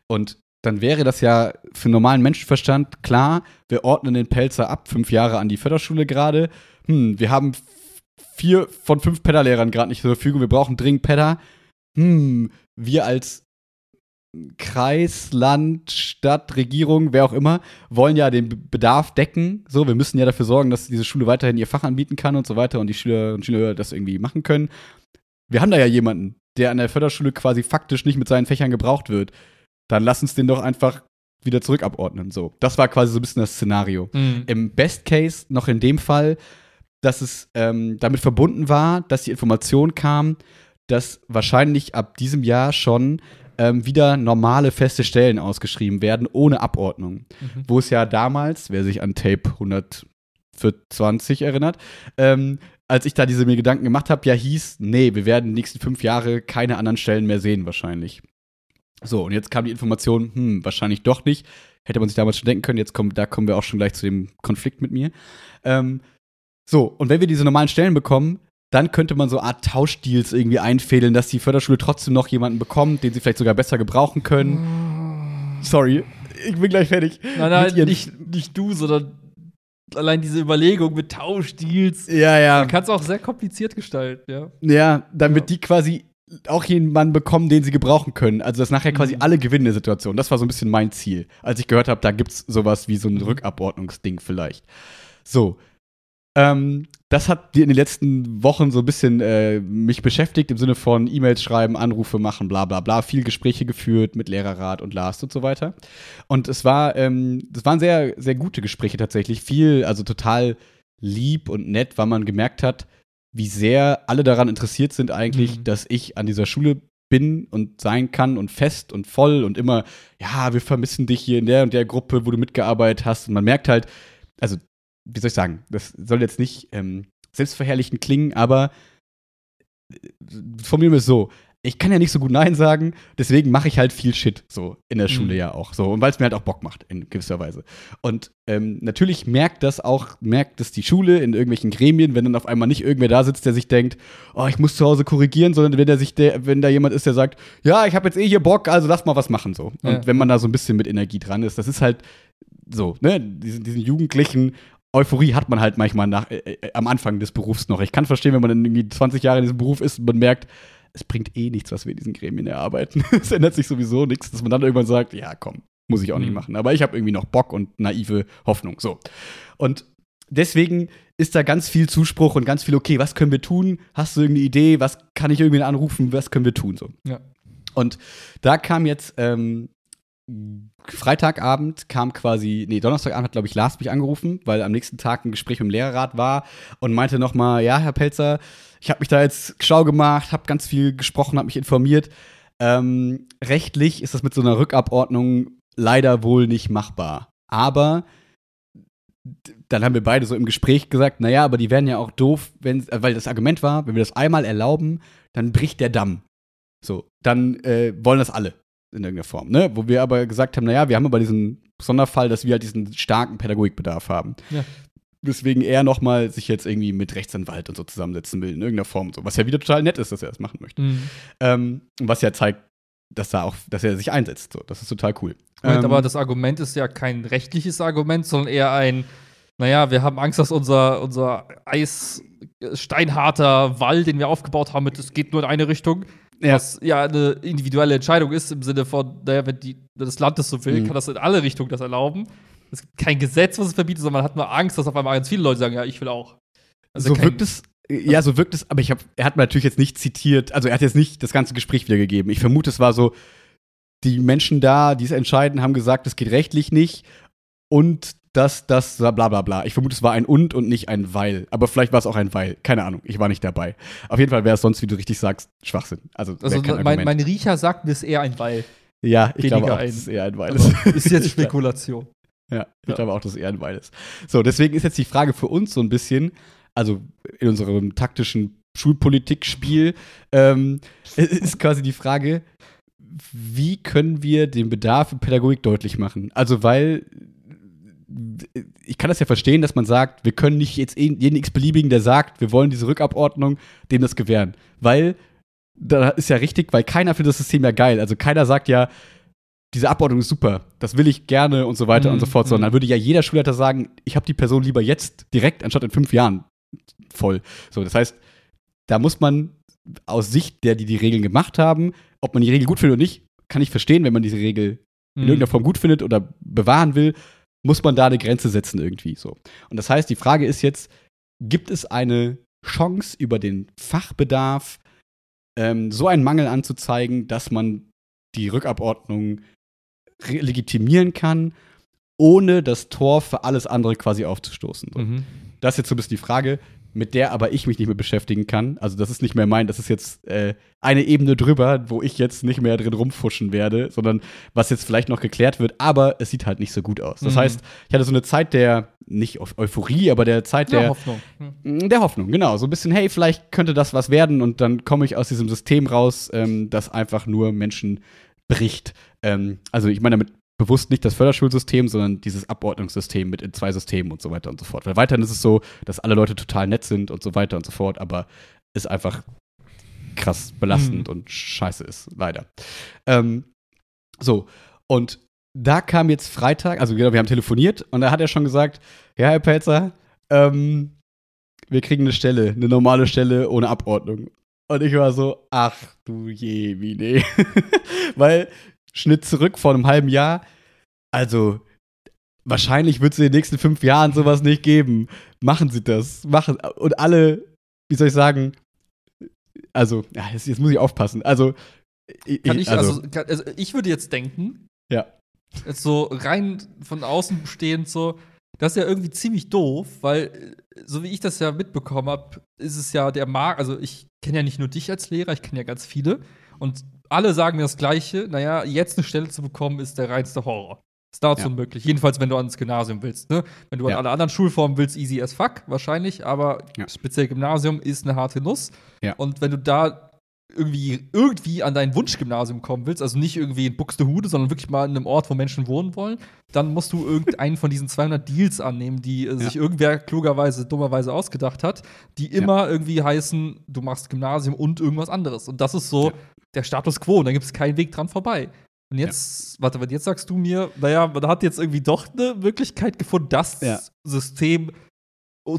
Und dann wäre das ja für normalen Menschenverstand klar, wir ordnen den Pelzer ab, fünf Jahre an die Förderschule gerade. Hm, wir haben vier von fünf Pedalehrern gerade nicht zur Verfügung, wir brauchen dringend Pedder. Hm, wir als Kreis, Land, Stadt, Regierung, wer auch immer, wollen ja den Bedarf decken. So, wir müssen ja dafür sorgen, dass diese Schule weiterhin ihr Fach anbieten kann und so weiter und die Schüler und Schüler das irgendwie machen können. Wir haben da ja jemanden, der an der Förderschule quasi faktisch nicht mit seinen Fächern gebraucht wird. Dann lass uns den doch einfach wieder zurückabordnen. So, das war quasi so ein bisschen das Szenario. Mhm. Im Best Case noch in dem Fall, dass es ähm, damit verbunden war, dass die Information kam, dass wahrscheinlich ab diesem Jahr schon ähm, wieder normale feste Stellen ausgeschrieben werden, ohne Abordnung. Mhm. Wo es ja damals, wer sich an Tape 120 erinnert, ähm, als ich da diese mir Gedanken gemacht habe, ja hieß, nee, wir werden die nächsten fünf Jahre keine anderen Stellen mehr sehen wahrscheinlich. So, und jetzt kam die Information, hm, wahrscheinlich doch nicht. Hätte man sich damals schon denken können, jetzt kommt, da kommen wir auch schon gleich zu dem Konflikt mit mir. Ähm, so, und wenn wir diese normalen Stellen bekommen, dann könnte man so eine Art Tauschdeals irgendwie einfädeln, dass die Förderschule trotzdem noch jemanden bekommt, den sie vielleicht sogar besser gebrauchen können. Sorry, ich bin gleich fertig. Nein, nein, nicht, nicht du, sondern allein diese Überlegung mit Tauschdeals. Ja, ja. Man kann es auch sehr kompliziert gestalten, ja. Ja, damit Ja. die quasi auch jemanden bekommen, den sie gebrauchen können. Also, dass nachher quasi Mhm. alle gewinnen in der Situation. Das war so ein bisschen mein Ziel. Als ich gehört habe, da gibt's sowas wie so ein. Rückabordnungsding vielleicht. So. Ähm, das hat in den letzten Wochen so ein bisschen äh, mich beschäftigt im Sinne von E-Mails schreiben, Anrufe machen, bla bla bla, viel Gespräche geführt mit Lehrerrat und Last und so weiter. Und es war, ähm, das waren sehr, sehr gute Gespräche tatsächlich. Viel, also total lieb und nett, weil man gemerkt hat, wie sehr alle daran interessiert sind eigentlich, mhm. dass ich an dieser Schule bin und sein kann und fest und voll und immer, ja, wir vermissen dich hier in der und der Gruppe, wo du mitgearbeitet hast. Und man merkt halt, also wie soll ich sagen, das soll jetzt nicht ähm, selbstverherrlichend klingen, aber äh, formulieren wir es so. Ich kann ja nicht so gut Nein sagen, deswegen mache ich halt viel Shit so in der Schule mhm. ja auch so und weil es mir halt auch Bock macht in gewisser Weise. Und ähm, natürlich merkt das auch, merkt es die Schule in irgendwelchen Gremien, wenn dann auf einmal nicht irgendwer da sitzt, der sich denkt, oh, ich muss zu Hause korrigieren, sondern wenn der sich der, wenn da jemand ist, der sagt, ja, ich habe jetzt eh hier Bock, also lass mal was machen so. Und ja. wenn man da so ein bisschen mit Energie dran ist, das ist halt so, ne, diesen, diesen Jugendlichen Euphorie hat man halt manchmal nach, äh, äh, am Anfang des Berufs noch. Ich kann verstehen, wenn man dann irgendwie 20 Jahre in diesem Beruf ist und man merkt, es bringt eh nichts, was wir in diesen Gremien erarbeiten. es ändert sich sowieso nichts, dass man dann irgendwann sagt, ja, komm, muss ich auch mhm. nicht machen. Aber ich habe irgendwie noch Bock und naive Hoffnung. So. Und deswegen ist da ganz viel Zuspruch und ganz viel, okay, was können wir tun? Hast du irgendeine Idee? Was kann ich irgendwie anrufen? Was können wir tun? So. Ja. Und da kam jetzt ähm, Freitagabend kam quasi, nee, Donnerstagabend hat, glaube ich, Lars mich angerufen, weil am nächsten Tag ein Gespräch mit dem Lehrerrat war und meinte nochmal, ja, Herr Pelzer, ich habe mich da jetzt schlau gemacht, habe ganz viel gesprochen, habe mich informiert. Ähm, rechtlich ist das mit so einer Rückabordnung leider wohl nicht machbar. Aber dann haben wir beide so im Gespräch gesagt, naja, aber die wären ja auch doof, wenn, weil das Argument war, wenn wir das einmal erlauben, dann bricht der Damm. So, dann äh, wollen das alle in irgendeiner Form, ne? Wo wir aber gesagt haben, naja, wir haben aber diesen Sonderfall, dass wir halt diesen starken Pädagogikbedarf haben. Ja. Deswegen er nochmal sich jetzt irgendwie mit Rechtsanwalt und so zusammensetzen will, in irgendeiner Form. So, was ja wieder total nett ist, dass er das machen möchte. Mhm. Ähm, was ja zeigt, dass, da auch, dass er sich einsetzt. So, das ist total cool. Moment, ähm, aber das Argument ist ja kein rechtliches Argument, sondern eher ein, naja, wir haben Angst, dass unser, unser Eis steinharter Wall, den wir aufgebaut haben, es geht nur in eine Richtung, ja. Was ja eine individuelle Entscheidung ist, im Sinne von, naja, wenn, die, das Land das so will, mhm. kann das in alle Richtungen das erlauben. Es gibt kein Gesetz, was es verbietet, sondern man hat nur Angst, dass auf einmal ganz viele Leute sagen, ja, ich will auch. Also so wirkt es, ja, so wirkt es, aber ich hab, er hat mir natürlich jetzt nicht zitiert, also er hat jetzt nicht das ganze Gespräch wiedergegeben. Ich vermute, es war so, die Menschen da, die es entscheiden, haben gesagt, es geht rechtlich nicht und dass das bla bla bla. Ich vermute, es war ein und und nicht ein weil. Aber vielleicht war es auch ein weil. Keine Ahnung. Ich war nicht dabei. Auf jeden Fall wäre es sonst, wie du richtig sagst, Schwachsinn. Also, also mein, mein, Riecher sagt, es ist eher ein weil. Ja, ich glaube auch, dass es eher ein weil ist. Ist jetzt Spekulation. ja, ich ja. glaube auch, dass es eher ein weil ist. So, deswegen ist jetzt die Frage für uns so ein bisschen, also in unserem taktischen Schulpolitikspiel, ähm, ist quasi die Frage, wie können wir den Bedarf in Pädagogik deutlich machen? Also, weil ich kann das ja verstehen, dass man sagt, wir können nicht jetzt jeden x-beliebigen, der sagt, wir wollen diese Rückabordnung, dem das gewähren. Weil, da ist ja richtig, weil keiner findet das System ja geil. Also keiner sagt ja, diese Abordnung ist super, das will ich gerne und so weiter mm, und so fort, sondern mm. dann würde ja jeder Schulleiter sagen, ich habe die Person lieber jetzt direkt, anstatt in fünf Jahren voll. So, das heißt, da muss man aus Sicht der, die die Regeln gemacht haben, ob man die Regel gut findet oder nicht, kann ich verstehen, wenn man diese Regel in mm. irgendeiner Form gut findet oder bewahren will muss man da eine Grenze setzen irgendwie so. Und das heißt, die Frage ist jetzt, gibt es eine Chance über den Fachbedarf ähm, so einen Mangel anzuzeigen, dass man die Rückabordnung legitimieren kann, ohne das Tor für alles andere quasi aufzustoßen. So. Mhm. Das ist jetzt so ein bisschen die Frage mit der aber ich mich nicht mehr beschäftigen kann. Also das ist nicht mehr mein, das ist jetzt äh, eine Ebene drüber, wo ich jetzt nicht mehr drin rumfuschen werde, sondern was jetzt vielleicht noch geklärt wird, aber es sieht halt nicht so gut aus. Das mhm. heißt, ich hatte so eine Zeit der, nicht Euphorie, aber der Zeit der, der Hoffnung. Mhm. Der Hoffnung, genau. So ein bisschen, hey, vielleicht könnte das was werden und dann komme ich aus diesem System raus, ähm, das einfach nur Menschen bricht. Ähm, also ich meine damit bewusst nicht das Förderschulsystem, sondern dieses Abordnungssystem mit in zwei Systemen und so weiter und so fort. Weil weiterhin ist es so, dass alle Leute total nett sind und so weiter und so fort, aber ist einfach krass belastend mhm. und scheiße ist, leider. Ähm, so, und da kam jetzt Freitag, also genau, wir haben telefoniert und da hat er schon gesagt, ja, Herr Pelzer, ähm, wir kriegen eine Stelle, eine normale Stelle ohne Abordnung. Und ich war so, ach du je, wie nee. Weil Schnitt zurück vor einem halben Jahr. Also, wahrscheinlich wird es in den nächsten fünf Jahren sowas nicht geben. Machen Sie das. Machen. Und alle, wie soll ich sagen, also, ja, jetzt, jetzt muss ich aufpassen. Also, kann ich, also, also, also, ich würde jetzt denken, ja. Jetzt so rein von außen stehend so, das ist ja irgendwie ziemlich doof, weil, so wie ich das ja mitbekommen habe, ist es ja der Markt, also ich kenne ja nicht nur dich als Lehrer, ich kenne ja ganz viele und alle sagen mir das Gleiche, naja, jetzt eine Stelle zu bekommen, ist der reinste Horror. Ist dazu ja. möglich. Jedenfalls, wenn du ans Gymnasium willst. Ne? Wenn du ja. an alle anderen Schulformen willst, easy as fuck, wahrscheinlich. Aber ja. speziell Gymnasium ist eine harte Nuss. Und wenn du da irgendwie, irgendwie an dein Wunschgymnasium kommen willst, also nicht irgendwie in Buxtehude, sondern wirklich mal in einem Ort, wo Menschen wohnen wollen, dann musst du irgendeinen von diesen 200 Deals annehmen, die äh, sich irgendwer klugerweise, dummerweise ausgedacht hat, die immer ja. irgendwie heißen, du machst Gymnasium und irgendwas anderes. Und das ist so ja. der Status quo, und da gibt es keinen Weg dran vorbei. Und jetzt, warte, jetzt sagst du mir, naja, man hat jetzt irgendwie doch eine Möglichkeit gefunden, das System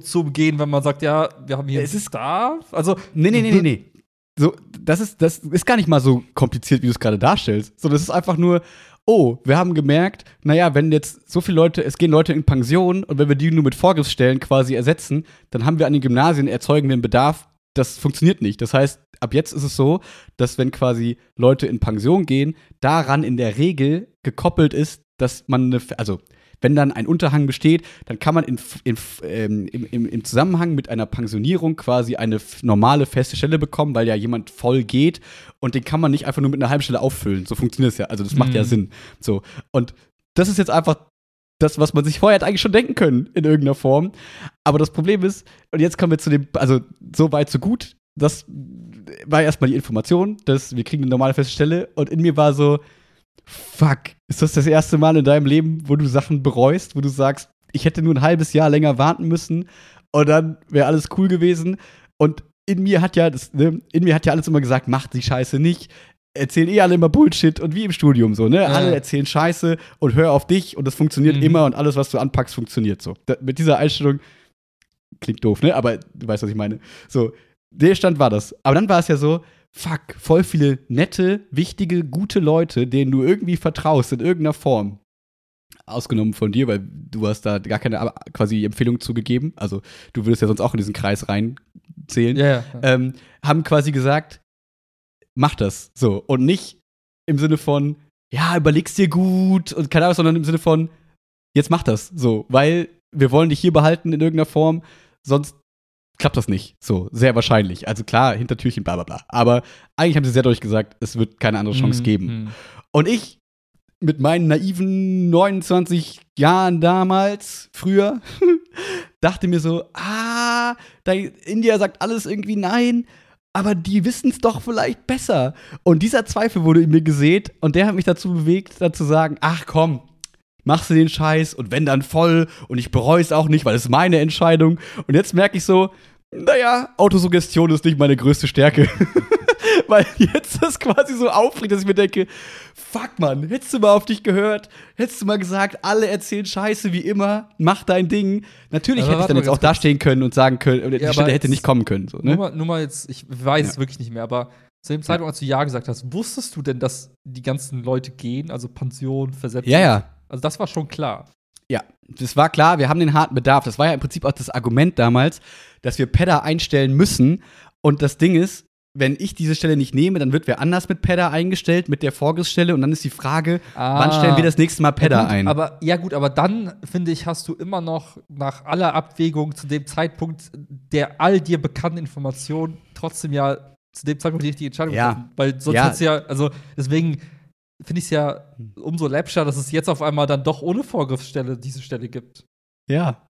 zu umgehen, wenn man sagt, ja, wir haben hier es ist da. Also, nee, nee, nee, nee, nee so, das ist, das ist gar nicht mal so kompliziert, wie du es gerade darstellst. So, das ist einfach nur, oh, wir haben gemerkt, naja, wenn jetzt so viele Leute, es gehen Leute in Pension und wenn wir die nur mit Vorgriffsstellen quasi ersetzen, dann haben wir an den Gymnasien erzeugen wir einen Bedarf, das funktioniert nicht. Das heißt, ab jetzt ist es so, dass wenn quasi Leute in Pension gehen, daran in der Regel gekoppelt ist, dass man eine, also wenn dann ein Unterhang besteht, dann kann man in, in, ähm, im, im, im, Zusammenhang mit einer Pensionierung quasi eine normale feste Stelle bekommen, weil ja jemand voll geht und den kann man nicht einfach nur mit einer halben Stelle auffüllen. So funktioniert es ja. Also das macht mhm. ja Sinn. So. Und das ist jetzt einfach das, was man sich vorher hat eigentlich schon denken können in irgendeiner Form. Aber das Problem ist, und jetzt kommen wir zu dem, also so weit, so gut. Das war erstmal die Information, dass wir kriegen eine normale feste Stelle und in mir war so, fuck, ist das das erste Mal in deinem Leben, wo du Sachen bereust, wo du sagst, ich hätte nur ein halbes Jahr länger warten müssen und dann wäre alles cool gewesen. Und in mir hat ja, das, ne, in mir hat ja alles immer gesagt, mach die Scheiße nicht. Erzählen eh alle immer Bullshit und wie im Studium so, ne? Ja. Alle erzählen Scheiße und hör auf dich und das funktioniert mhm. immer und alles, was du anpackst, funktioniert so. Da, mit dieser Einstellung klingt doof, ne? Aber du weißt, was ich meine. So, der Stand war das. Aber dann war es ja so, fuck, voll viele nette, wichtige, gute Leute, denen du irgendwie vertraust in irgendeiner Form. Ausgenommen von dir, weil du hast da gar keine quasi Empfehlung zugegeben. Also du würdest ja sonst auch in diesen Kreis reinzählen. Ja, ja. Ähm, haben quasi gesagt, mach das so. Und nicht im Sinne von, ja, überleg's dir gut und keine Ahnung, sondern im Sinne von, jetzt mach das so, weil wir wollen dich hier behalten in irgendeiner Form, sonst klappt das nicht. So, sehr wahrscheinlich. Also klar, Hintertürchen, bla bla bla. Aber eigentlich haben sie sehr deutlich gesagt, es wird keine andere Chance mhm. geben. Mhm. Und ich, mit meinen naiven 29 Jahren damals, früher, dachte mir so, ah, India sagt alles irgendwie nein, aber die wissen es doch vielleicht besser. Und dieser Zweifel wurde in mir gesät und der hat mich dazu bewegt, dann zu sagen, ach komm, machst du den Scheiß und wenn dann voll und ich bereue es auch nicht, weil es meine Entscheidung. Und jetzt merke ich so, naja, Autosuggestion ist nicht meine größte Stärke. weil jetzt das quasi so aufregt, dass ich mir denke, fuck man, hättest du mal auf dich gehört, hättest du mal gesagt, alle erzählen Scheiße wie immer, mach dein Ding. Natürlich aber hätte ich dann jetzt auch da stehen können und sagen können, ja, die Stelle hätte nicht kommen können. So, ne? nur, mal, nur mal jetzt, ich weiß es wirklich nicht mehr, aber zu dem Zeitpunkt, als du Ja gesagt hast, wusstest du denn, dass die ganzen Leute gehen, also Pension, Versetzung? Ja, ja. Also das war schon klar. Das war klar, wir haben den harten Bedarf. Das war ja im Prinzip auch das Argument damals, dass wir Pedder einstellen müssen. Und das Ding ist, wenn ich diese Stelle nicht nehme, dann wird wer anders mit Pedder eingestellt, mit der Vorgriffsstelle. Und dann ist die Frage, ah, wann stellen wir das nächste Mal Pedder ja ein? Aber ja, gut, aber dann finde ich, hast du immer noch nach aller Abwägung zu dem Zeitpunkt der all dir bekannten Informationen trotzdem ja zu dem Zeitpunkt die richtige Entscheidung ja. getroffen. Weil sonst ja. ja, also deswegen finde ich es ja umso läppscher, dass es jetzt auf einmal dann doch ohne Vorgriffsstelle diese Stelle gibt. Ja.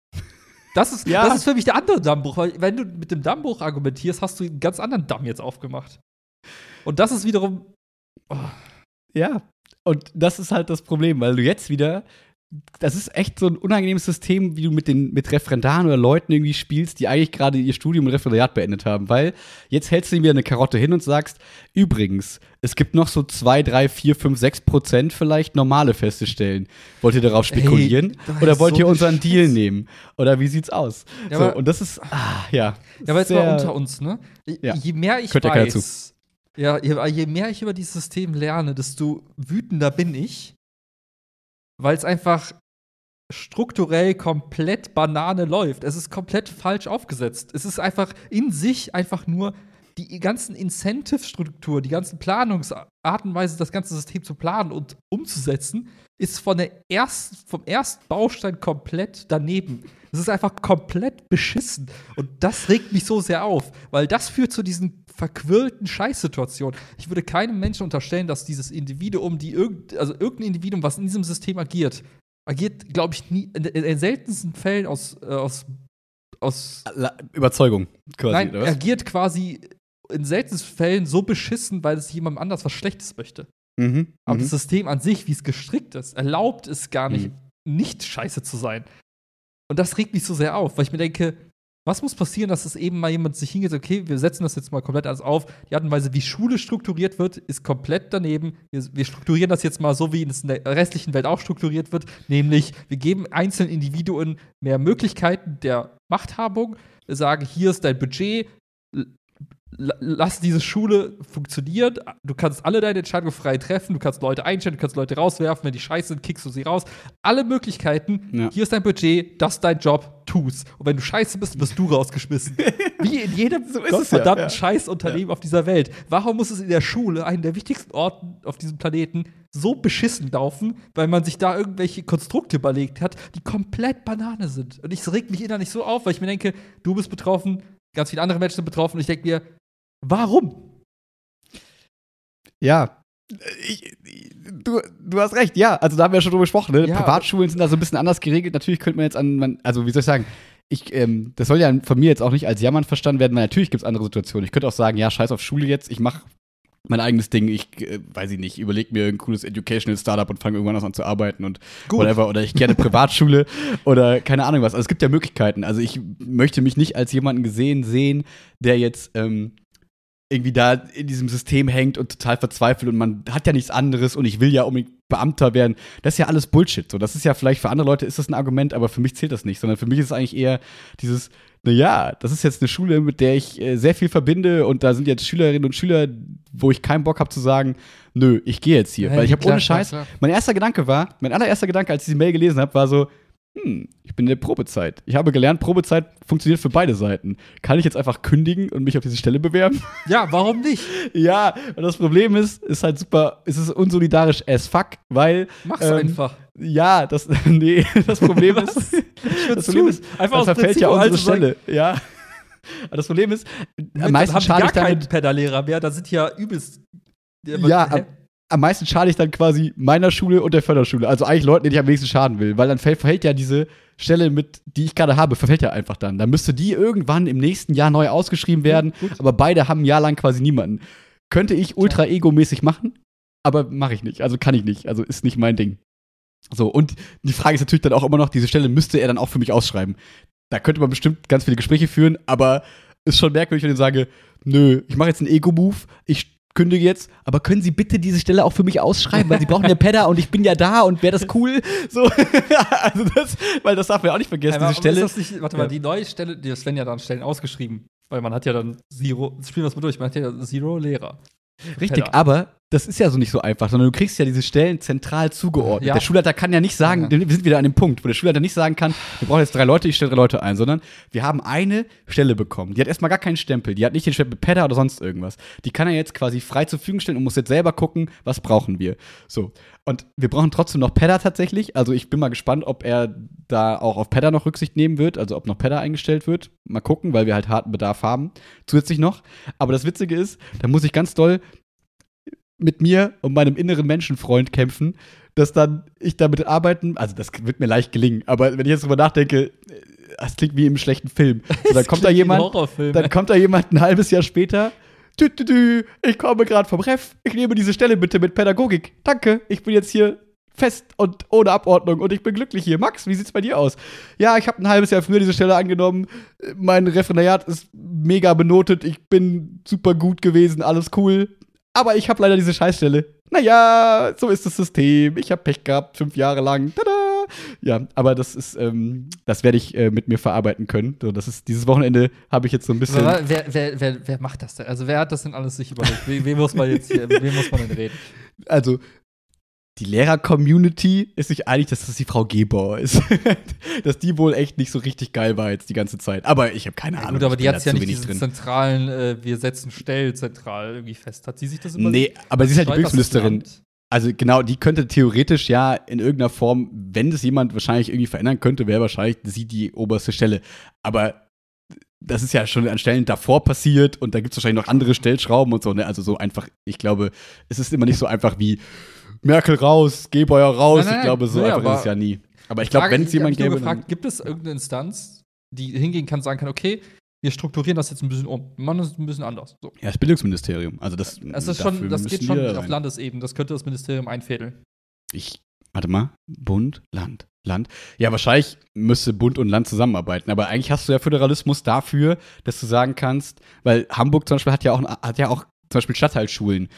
Das ist, ja. das ist für mich der andere Dammbruch, weil wenn du mit dem Dammbruch argumentierst, hast du einen ganz anderen Damm jetzt aufgemacht. Und das ist wiederum. Oh. Ja, und das ist halt das Problem, weil du jetzt wieder das ist echt so ein unangenehmes System, wie du mit den mit Referendaren oder Leuten irgendwie spielst, die eigentlich gerade ihr Studium und Referendariat beendet haben, weil jetzt hältst du ihm wieder eine Karotte hin und sagst, übrigens, es gibt noch so zwei, drei, vier, fünf, sechs Prozent vielleicht normale feste Stellen. Wollt ihr darauf spekulieren Ey, oder wollt so ihr unseren. Deal nehmen? Oder wie sieht's aus? Ja, so, und das ist, ah, ja. Ja, aber jetzt mal unter uns, ne? Ja. Je mehr ich weiß, ja, je mehr ich über dieses System lerne, desto wütender bin ich weil es einfach strukturell komplett Banane läuft. Es ist komplett falsch aufgesetzt. Es ist einfach in sich einfach nur die ganzen Incentive-Struktur, die ganzen Planungsarten, Weise, das ganze System zu planen und umzusetzen, ist von der ersten, vom ersten Baustein komplett daneben. Es ist einfach komplett beschissen. Und das regt mich so sehr auf, weil das führt zu diesen verquirlten Scheißsituationen. Ich würde keinem Menschen unterstellen, dass dieses Individuum, die irgend, also irgendein Individuum, was in diesem System agiert, agiert, glaube ich, nie, in, in, den seltensten Fällen aus, äh, aus, aus Überzeugung quasi. Nein, agiert quasi in seltensten Fällen so beschissen, weil es jemandem anders was Schlechtes möchte. Mhm, Aber mhm. das System an sich, wie es gestrickt ist, erlaubt es gar nicht, mhm. nicht scheiße zu sein. Und das regt mich so sehr auf, weil ich mir denke, was muss passieren, dass es eben mal jemand sich hingeht, okay, wir setzen das jetzt mal komplett alles auf. Die Art und Weise, wie Schule strukturiert wird, ist komplett daneben. Wir, wir strukturieren das jetzt mal so, wie es in der restlichen Welt auch strukturiert wird, nämlich wir geben einzelnen Individuen mehr Möglichkeiten der Machthabung, wir sagen, hier ist dein Budget, lass diese Schule funktionieren. Du kannst alle deine Entscheidungen frei treffen. Du kannst Leute einstellen, du kannst Leute rauswerfen. Wenn die scheiße sind, kickst du sie raus. Alle Möglichkeiten. Ja. Hier ist dein Budget, das ist dein Job, tu's. Und wenn du scheiße bist, wirst du rausgeschmissen. Wie in jedem so verdammten ja, Scheißunternehmen ja. auf dieser Welt. Warum muss es in der Schule, einen der wichtigsten Orten auf diesem Planeten, so beschissen laufen, weil man sich da irgendwelche Konstrukte überlegt hat, die komplett Banane sind. Und ich reg mich innerlich so auf, weil ich mir denke, du bist betroffen, ganz viele andere Menschen sind betroffen und ich denke mir, Warum? Ja. Ich, du, du hast recht, ja. Also da haben wir ja schon drüber gesprochen. Ne? Ja, Privatschulen sind da so ein bisschen anders geregelt. Natürlich könnte man jetzt an, man, also wie soll ich sagen, ich, ähm, das soll ja von mir jetzt auch nicht als Jammern verstanden werden, weil natürlich gibt es andere Situationen. Ich könnte auch sagen, ja, scheiß auf Schule jetzt, ich mache mein eigenes Ding. Ich äh, weiß ich nicht, überlege mir ein cooles Educational Startup und fange irgendwann an zu arbeiten und Gut. whatever. Oder ich gerne Privatschule oder keine Ahnung was. Also es gibt ja Möglichkeiten. Also ich möchte mich nicht als jemanden gesehen sehen, der jetzt ähm, irgendwie da in diesem System hängt und total verzweifelt und man hat ja nichts anderes und ich will ja unbedingt Beamter werden. Das ist ja alles Bullshit. So, das ist ja vielleicht für andere Leute ist das ein Argument, aber für mich zählt das nicht, sondern für mich ist es eigentlich eher dieses, naja, das ist jetzt eine Schule, mit der ich äh, sehr viel verbinde und da sind jetzt Schülerinnen und Schüler, wo ich keinen Bock habe zu sagen, nö, ich gehe jetzt hier. Ja, Weil ich habe ohne Scheiß, klar, klar. mein erster Gedanke war, mein allererster Gedanke, als ich die Mail gelesen habe, war so, hm, ich bin in der Probezeit. Ich habe gelernt, Probezeit funktioniert für beide Seiten. Kann ich jetzt einfach kündigen und mich auf diese Stelle bewerben? Ja, warum nicht? ja, und das Problem ist, ist halt super, ist es unsolidarisch as fuck, weil. Mach's ähm, einfach. Ja, das, nee, das Problem ist, das Problem ist, einfach das verfällt ja unsere Stelle. Ja. Aber das Problem ist, am meisten schade ich damit. Pedalehrer mehr, da sind ja übelst. Ja, am meisten schade ich dann quasi meiner Schule und der Förderschule. Also eigentlich Leuten, denen ich am wenigsten schaden will. Weil dann verfällt ja diese Stelle mit, die ich gerade habe, verfällt ja einfach dann. Dann müsste die irgendwann im nächsten Jahr neu ausgeschrieben werden. Gut. Aber beide haben ein Jahr lang quasi niemanden. Könnte ich ultra ego-mäßig machen, aber mache ich nicht. Also kann ich nicht. Also ist nicht mein Ding. So, und die Frage ist natürlich dann auch immer noch, diese Stelle müsste er dann auch für mich ausschreiben. Da könnte man bestimmt ganz viele Gespräche führen, aber ist schon merkwürdig, wenn ich sage, nö, ich mache jetzt einen Ego-Move, ich kündige jetzt, aber können Sie bitte diese Stelle auch für mich ausschreiben, weil Sie brauchen ja Pedder und ich bin ja da und wäre das cool? So, also das, weil das darf man auch nicht vergessen, ja, diese Stelle. Nicht, warte mal, die neue Stelle, die werden ja dann Stellen ausgeschrieben, weil man hat ja dann Zero, spielen wir das mal durch, man hat ja Zero Lehrer. Richtig, Pedder. aber das ist ja so nicht so einfach, sondern du kriegst ja diese Stellen zentral zugeordnet. Ja. Der Schulleiter kann ja nicht sagen, ja. wir sind wieder an dem Punkt, wo der Schulleiter nicht sagen kann, wir brauchen jetzt drei Leute, ich stelle drei Leute ein, sondern wir haben eine Stelle bekommen. Die hat erstmal gar keinen Stempel, die hat nicht den Stempel Pedder oder sonst irgendwas. Die kann er jetzt quasi frei zur Verfügung stellen und muss jetzt selber gucken, was brauchen wir. So. Und wir brauchen trotzdem noch Pedder tatsächlich. Also ich bin mal gespannt, ob er da auch auf Pedder noch Rücksicht nehmen wird, also ob noch Pedder eingestellt wird. Mal gucken, weil wir halt harten Bedarf haben. Zusätzlich noch. Aber das Witzige ist, da muss ich ganz doll mit mir und meinem inneren Menschenfreund kämpfen, dass dann ich damit arbeiten, also das wird mir leicht gelingen, aber wenn ich jetzt drüber nachdenke, das klingt wie im schlechten Film. So, dann kommt da jemand, dann kommt da jemand ein halbes Jahr später. Tü, tü, tü, ich komme gerade vom Ref. Ich nehme diese Stelle bitte mit Pädagogik. Danke, ich bin jetzt hier fest und ohne Abordnung und ich bin glücklich hier. Max, wie sieht's bei dir aus? Ja, ich habe ein halbes Jahr früher diese Stelle angenommen. Mein Referendariat ist mega benotet. Ich bin super gut gewesen, alles cool. Aber ich habe leider diese Scheißstelle. Naja, so ist das System. Ich habe Pech gehabt, fünf Jahre lang. Tada! Ja, aber das ist, ähm, das werde ich äh, mit mir verarbeiten können. So, das ist, dieses Wochenende habe ich jetzt so ein bisschen. wer, wer, wer, wer macht das denn? Also, wer hat das denn alles sich überlegt? Wem muss man jetzt hier, wem muss man denn reden? Also, die Lehrer-Community ist sich einig, dass das die Frau Gebauer ist. dass die wohl echt nicht so richtig geil war jetzt die ganze Zeit. Aber ich habe keine Ja, Ahnung. gut, aber die hat ja nicht diesen zentralen, äh, wir setzen Stell zentral irgendwie fest. Hat sie sich das immer Nee, aber sie ist halt die Bildungsministerin. Also genau, die könnte theoretisch ja in irgendeiner Form, wenn das jemand wahrscheinlich irgendwie verändern könnte, wäre wahrscheinlich sie die oberste Stelle. Aber das ist ja schon an Stellen davor passiert und da gibt es wahrscheinlich noch andere Stellschrauben und so. Ne? Also so einfach, ich glaube, es ist immer nicht so einfach wie Merkel raus, Gebauer raus. Nein, nein, ich glaube, so nee, einfach ist es ja nie. Aber ich glaube, wenn es jemand gäbe. gefragt, gibt es irgendeine Instanz, die hingehen kann, sagen kann, okay, wir strukturieren das jetzt ein bisschen um, wir machen das ein bisschen anders. So. ja, das Bildungsministerium. Also das, Das, ist schon, das geht schon auf. Landesebene, das könnte das Ministerium einfädeln. Ich, warte mal, Bund, Land, Land. Ja, wahrscheinlich müsste Bund und Land zusammenarbeiten. Aber eigentlich hast du ja Föderalismus dafür, dass du sagen kannst, weil Hamburg zum Beispiel hat ja auch, hat ja auch zum Beispiel Stadtteilschulen.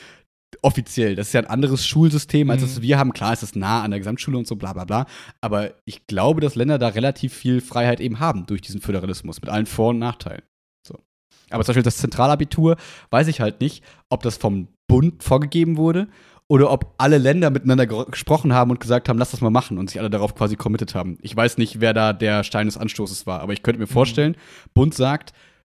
Offiziell. Das ist ja ein anderes Schulsystem, als Mhm. das wir haben. Klar, es ist nah an der Gesamtschule und so, bla bla bla. Aber ich glaube, dass Länder da relativ viel Freiheit eben haben durch diesen Föderalismus, mit allen Vor- und Nachteilen. So. Aber zum Beispiel das Zentralabitur weiß ich halt nicht, ob das vom Bund vorgegeben wurde oder ob alle Länder miteinander gesprochen haben und gesagt haben, lass das mal machen und sich alle darauf quasi committed haben. Ich weiß nicht, wer da der Stein des Anstoßes war, aber ich könnte mir vorstellen, Bund sagt,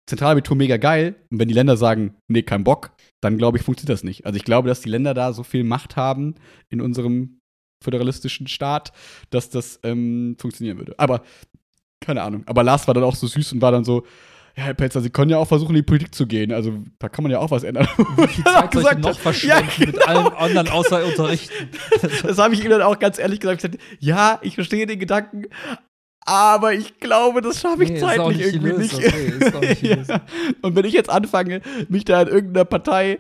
Zentralabitur mega geil und wenn die Länder sagen, nee, kein Bock, dann glaube ich, funktioniert das nicht. Also ich glaube, dass die Länder da so viel Macht haben in unserem föderalistischen Staat, dass das ähm, funktionieren würde. Aber keine Ahnung. Aber Lars war dann auch so süß und war dann so, ja, Herr Pelzer, Sie können ja auch versuchen, in die Politik zu gehen. Also da kann man ja auch was ändern. Viel Zeit denn noch verschwenden Ja, mit allem anderen außer Unterrichten? Das habe ich ihm dann auch ganz ehrlich gesagt. Ich gesagt, ja, ich verstehe den Gedanken, aber ich glaube, das schaffe ich Nee, zeitlich irgendwie Lösung. nicht. Nee, Ja. Und wenn ich jetzt anfange, mich da in irgendeiner Partei, äh,